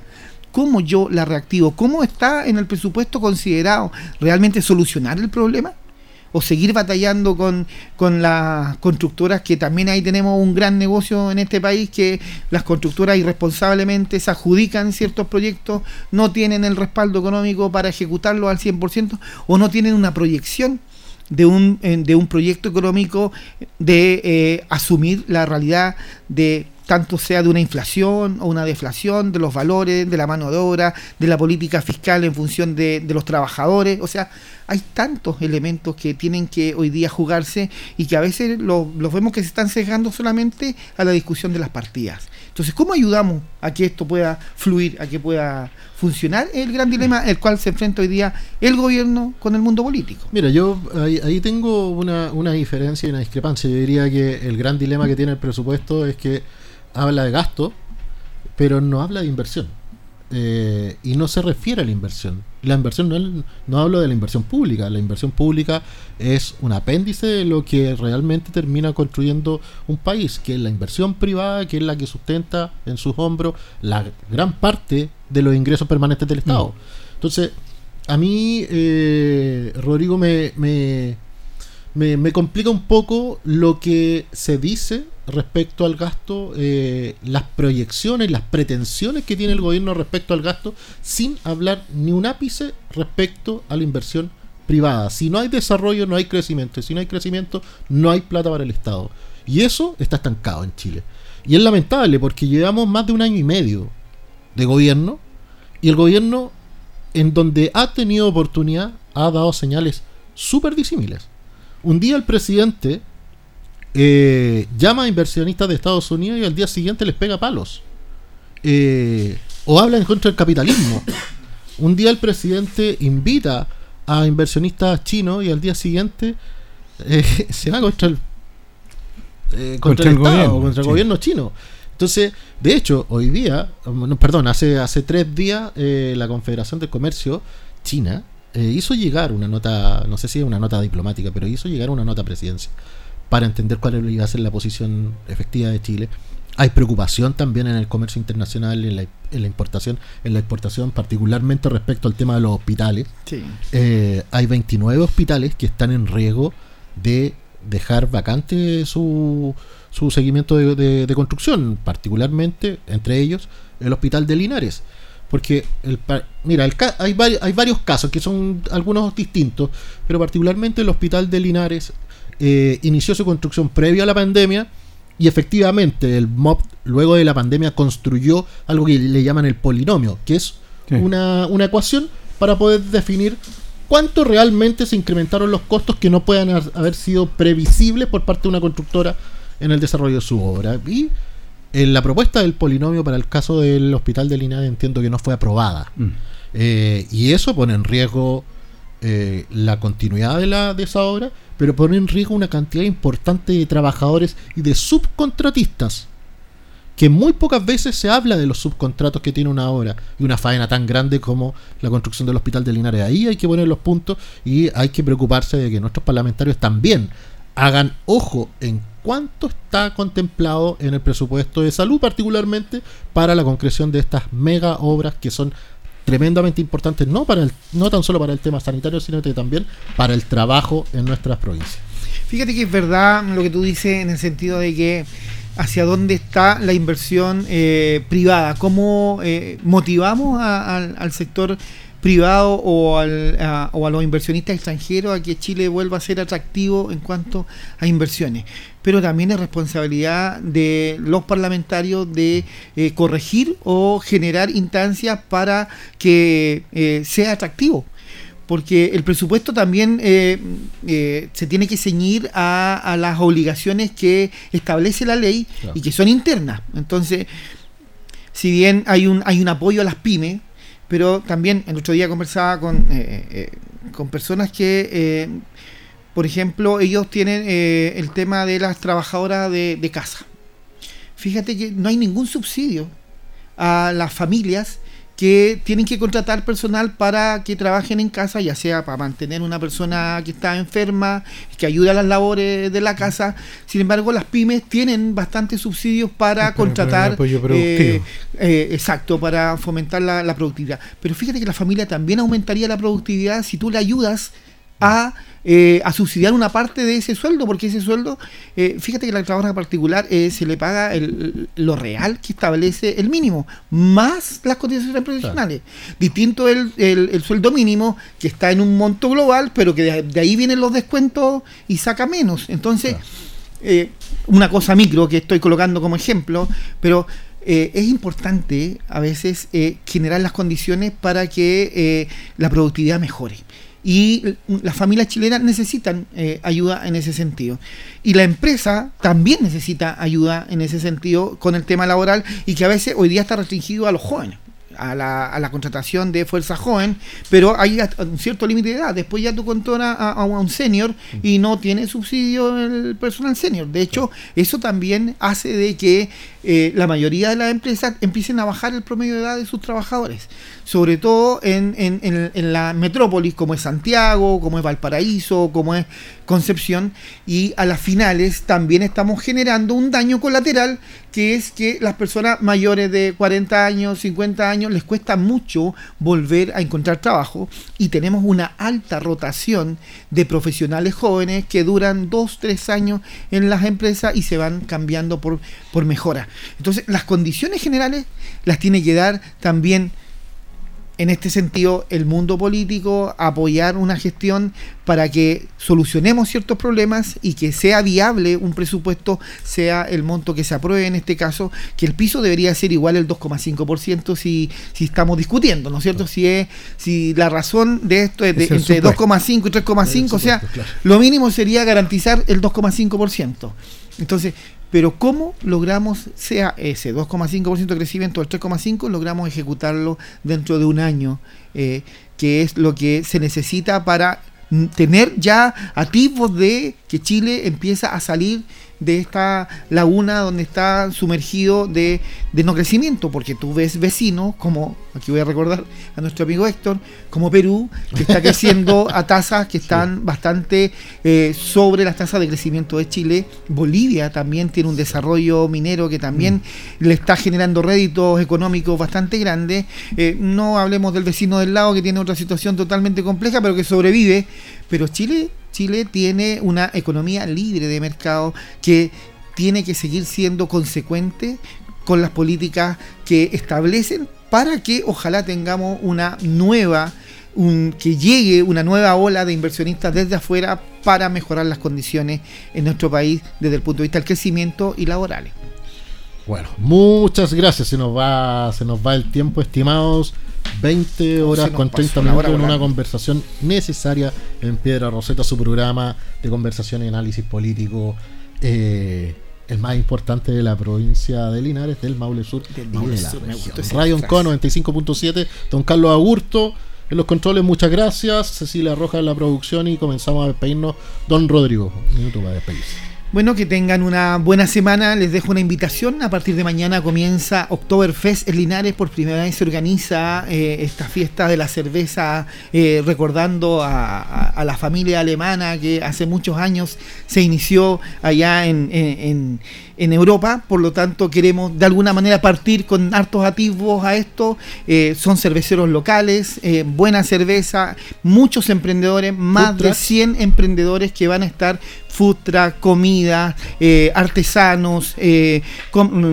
¿Cómo yo la reactivo? ¿Cómo está en el presupuesto considerado realmente solucionar el problema? O seguir batallando con, con las constructoras, que también ahí tenemos un gran negocio en este país, que las constructoras irresponsablemente se adjudican ciertos proyectos, no tienen el respaldo económico para ejecutarlo al 100% o no tienen una proyección de un, de un proyecto económico de eh, asumir la realidad de tanto sea de una inflación o una deflación de los valores, de la mano de obra, de la política fiscal en función de, los trabajadores. O sea, hay tantos elementos que tienen que hoy día jugarse y que a veces los vemos que se están sesgando solamente a la discusión de las partidas. Entonces, ¿cómo ayudamos a que esto pueda fluir, a que pueda funcionar? Es el gran dilema el cual se enfrenta hoy día el gobierno con el mundo político. Mira, yo ahí, tengo una, una diferencia y una discrepancia. Yo diría que el gran dilema que tiene el presupuesto es que habla de gasto, pero no habla de inversión. Eh, y no se refiere a la inversión. La inversión no, no hablo de la inversión pública. La inversión pública es un apéndice de lo que realmente termina construyendo un país, que es la inversión privada, que es la que sustenta en sus hombros la gran parte de los ingresos permanentes del Estado. Mm. Entonces, a mí, eh, Rodrigo, me, me, me complica un poco lo que se dice respecto al gasto, eh, las proyecciones, las pretensiones que tiene el gobierno respecto al gasto, sin hablar ni un ápice respecto a la inversión privada. Si no hay desarrollo, no hay crecimiento. Si no hay crecimiento, no hay plata para el Estado. Y eso está estancado en Chile. Y es lamentable porque llevamos más de un año y medio de gobierno Y el gobierno, en donde ha tenido oportunidad, ha dado señales súper disímiles. Un día el presidente eh, llama a inversionistas de Estados Unidos y al día siguiente les pega palos. Eh, o habla en contra del capitalismo. Un día el presidente invita a inversionistas chinos y al día siguiente eh, se va contra el, contra, el, gobierno, contra el gobierno chino. Entonces, de hecho, hoy día, perdón, hace, hace tres días la Confederación de Comercio China hizo llegar una nota, no sé si es una nota diplomática, pero hizo llegar una nota presidencia para entender cuál iba a ser la posición efectiva de Chile. Hay preocupación también en el comercio internacional, en la, importación, en la exportación, particularmente respecto al tema de los hospitales. Eh, hay 29 hospitales que están en riesgo de dejar vacante su, su seguimiento de, construcción, particularmente entre ellos el hospital de Linares. Porque, el, mira, hay, hay varios casos que son algunos distintos, pero particularmente el hospital de Linares eh, inició su construcción previo a la pandemia y efectivamente el MOB luego de la pandemia construyó algo que le llaman el polinomio, que es una, una ecuación para poder definir cuánto realmente se incrementaron los costos que no puedan haber sido previsibles por parte de una constructora en el desarrollo de su obra. Y en la propuesta del polinomio para el caso del hospital de Linares entiendo que no fue aprobada. Mm. Eh, y eso pone en riesgo eh, la continuidad de, la, de esa obra, pero pone en riesgo una cantidad importante de trabajadores y de subcontratistas. Que muy pocas veces se habla de los subcontratos que tiene una obra y una faena tan grande como la construcción del hospital de Linares. Ahí hay que poner los puntos y hay que preocuparse de que nuestros parlamentarios también hagan ojo en cuánto está contemplado en el presupuesto de salud, particularmente para la concreción de estas mega obras que son tremendamente importante no para el, no tan solo para el tema sanitario, sino que también para el trabajo en nuestras provincias. Fíjate que es verdad lo que tú dices en el sentido de que hacia dónde está la inversión eh, privada, cómo eh, motivamos al sector privado o, al, a, o a los inversionistas extranjeros a que Chile vuelva a ser atractivo en cuanto a inversiones. Pero también es responsabilidad de los parlamentarios de eh, corregir o generar instancias para que eh, sea atractivo porque el presupuesto también eh, se tiene que ceñir a, las obligaciones que establece la ley y que son internas. Entonces, si bien hay un, hay un apoyo a las pymes, pero también el otro día conversaba con, eh, eh, con personas que, eh, por ejemplo, ellos tienen el tema de las trabajadoras de casa. Fíjate que no hay ningún subsidio a las familias que tienen que contratar personal para que trabajen en casa, ya sea para mantener una persona que está enferma, que ayude a las labores de la casa. Sin embargo, las pymes tienen bastantes subsidios para, contratar. Eh, eh, exacto, para fomentar la, la productividad. Pero fíjate que la familia también aumentaría la productividad si tú le ayudas a eh, a subsidiar una parte de ese sueldo, porque ese sueldo, eh, fíjate que la trabajadora particular eh, se le paga lo real que establece el mínimo, más las cotizaciones profesionales. Distinto el, el, sueldo mínimo, que está en un monto global, pero que de, ahí vienen los descuentos y saca menos. Entonces, una cosa micro que estoy colocando como ejemplo, pero... es importante a veces generar las condiciones para que la productividad mejore y las familias chilenas necesitan eh, ayuda en ese sentido. Y la empresa también necesita ayuda en ese sentido con el tema laboral y que a veces hoy día está restringido a los jóvenes a la, a la contratación de fuerza joven, pero hay un cierto límite de edad. Después ya tú controlas a, un senior y no tiene subsidio el personal senior. De hecho, eso también hace de que eh, la mayoría de las empresas empiecen a bajar el promedio de edad de sus trabajadores. Sobre todo en, en, en la metrópolis como es Santiago, como es Valparaíso, como es Concepción y a las finales también estamos generando un daño colateral que es que las personas mayores de 40 años, 50 años les cuesta mucho volver a encontrar trabajo y tenemos una alta rotación de profesionales jóvenes que duran 2, 3 años en las empresas y se van cambiando por, por mejora. Entonces las condiciones generales las tiene que dar también en este sentido el mundo político apoyar una gestión para que solucionemos ciertos problemas y que sea viable un presupuesto, sea el monto que se apruebe en este caso, que el piso debería ser igual el 2,5% si, si estamos discutiendo, ¿no es cierto? Si es si la razón de esto es, de, entre 2,5 y 3,5, o sea, lo mínimo sería garantizar el 2,5%. Entonces, pero ¿cómo logramos, sea ese 2,5% de crecimiento o el 3,5%, logramos ejecutarlo dentro de un año, eh, que es lo que se necesita para tener ya atisbos de que Chile empieza a salir de esta laguna donde está sumergido de, no crecimiento, porque tú ves vecinos, como aquí voy a recordar a nuestro amigo Héctor, como Perú, que está creciendo a tasas que están bastante eh, sobre las tasas de crecimiento de Chile. Bolivia también tiene un desarrollo minero que también mm. le está generando réditos económicos bastante grandes. Eh, no hablemos del vecino del lado que tiene otra situación totalmente compleja, pero que sobrevive. Pero Chile Chile tiene una economía libre de mercado que tiene que seguir siendo consecuente con las políticas que establecen para que ojalá tengamos una nueva, que llegue una nueva ola de inversionistas desde afuera para mejorar las condiciones en nuestro país desde el punto de vista del crecimiento y laborales. Bueno, muchas gracias. Se nos va, se nos va el tiempo, estimados. 20 horas con 30 minutos en una conversación necesaria en Piedra Roseta, su programa de conversación y análisis político. Eh, el más importante de la provincia de Linares, del Maule Sur del Maule y de la Radio 95.7, don Carlos Agurto en los controles, muchas gracias, Cecilia Rojas en la producción y comenzamos a despedirnos, don Rodrigo, minuto para despedirse. Bueno, que tengan una buena semana. Les dejo una invitación. A partir de mañana comienza Oktoberfest en Linares. Por primera vez se organiza eh, esta fiesta de la cerveza, eh, recordando a, la familia alemana que hace muchos años se inició allá en en Europa, por lo tanto queremos de alguna manera partir con hartos atisbos a esto. Eh, son cerveceros locales, eh, buena cerveza, muchos emprendedores, más de 100 emprendedores que van a estar futra, comida, eh, artesanos,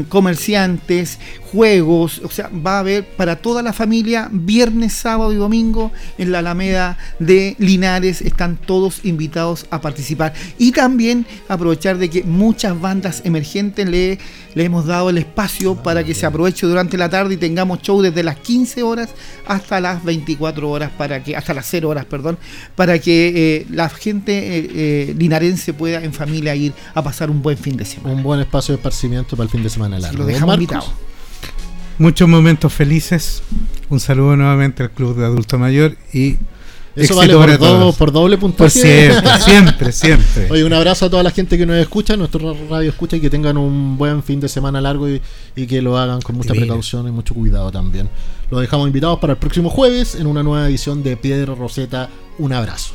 comerciantes, juegos, o sea, va a haber para toda la familia viernes, sábado y domingo en la Alameda de Linares, están todos invitados a participar y también aprovechar de que muchas bandas emergentes le, le hemos dado el espacio para que se aproveche durante la tarde y tengamos show desde las 15 horas hasta las 24 horas para que hasta las 0 horas, perdón, para que eh, la gente eh, eh, linarense pueda en familia ir a pasar un buen fin de semana. Un buen espacio de esparcimiento para el fin de semana largo. lo dejamos invitado. Muchos momentos felices. Un saludo nuevamente al Club de Adulto Mayor y eso vale por, por doble puntuación. siempre, siempre, siempre. Oye, un abrazo a toda la gente que nos escucha, nuestro radio escucha y que tengan un buen fin de semana largo y, que lo hagan con mucha precaución y mucho cuidado también. Los dejamos invitados para el próximo jueves en una nueva edición de Piedra Roseta. Un abrazo.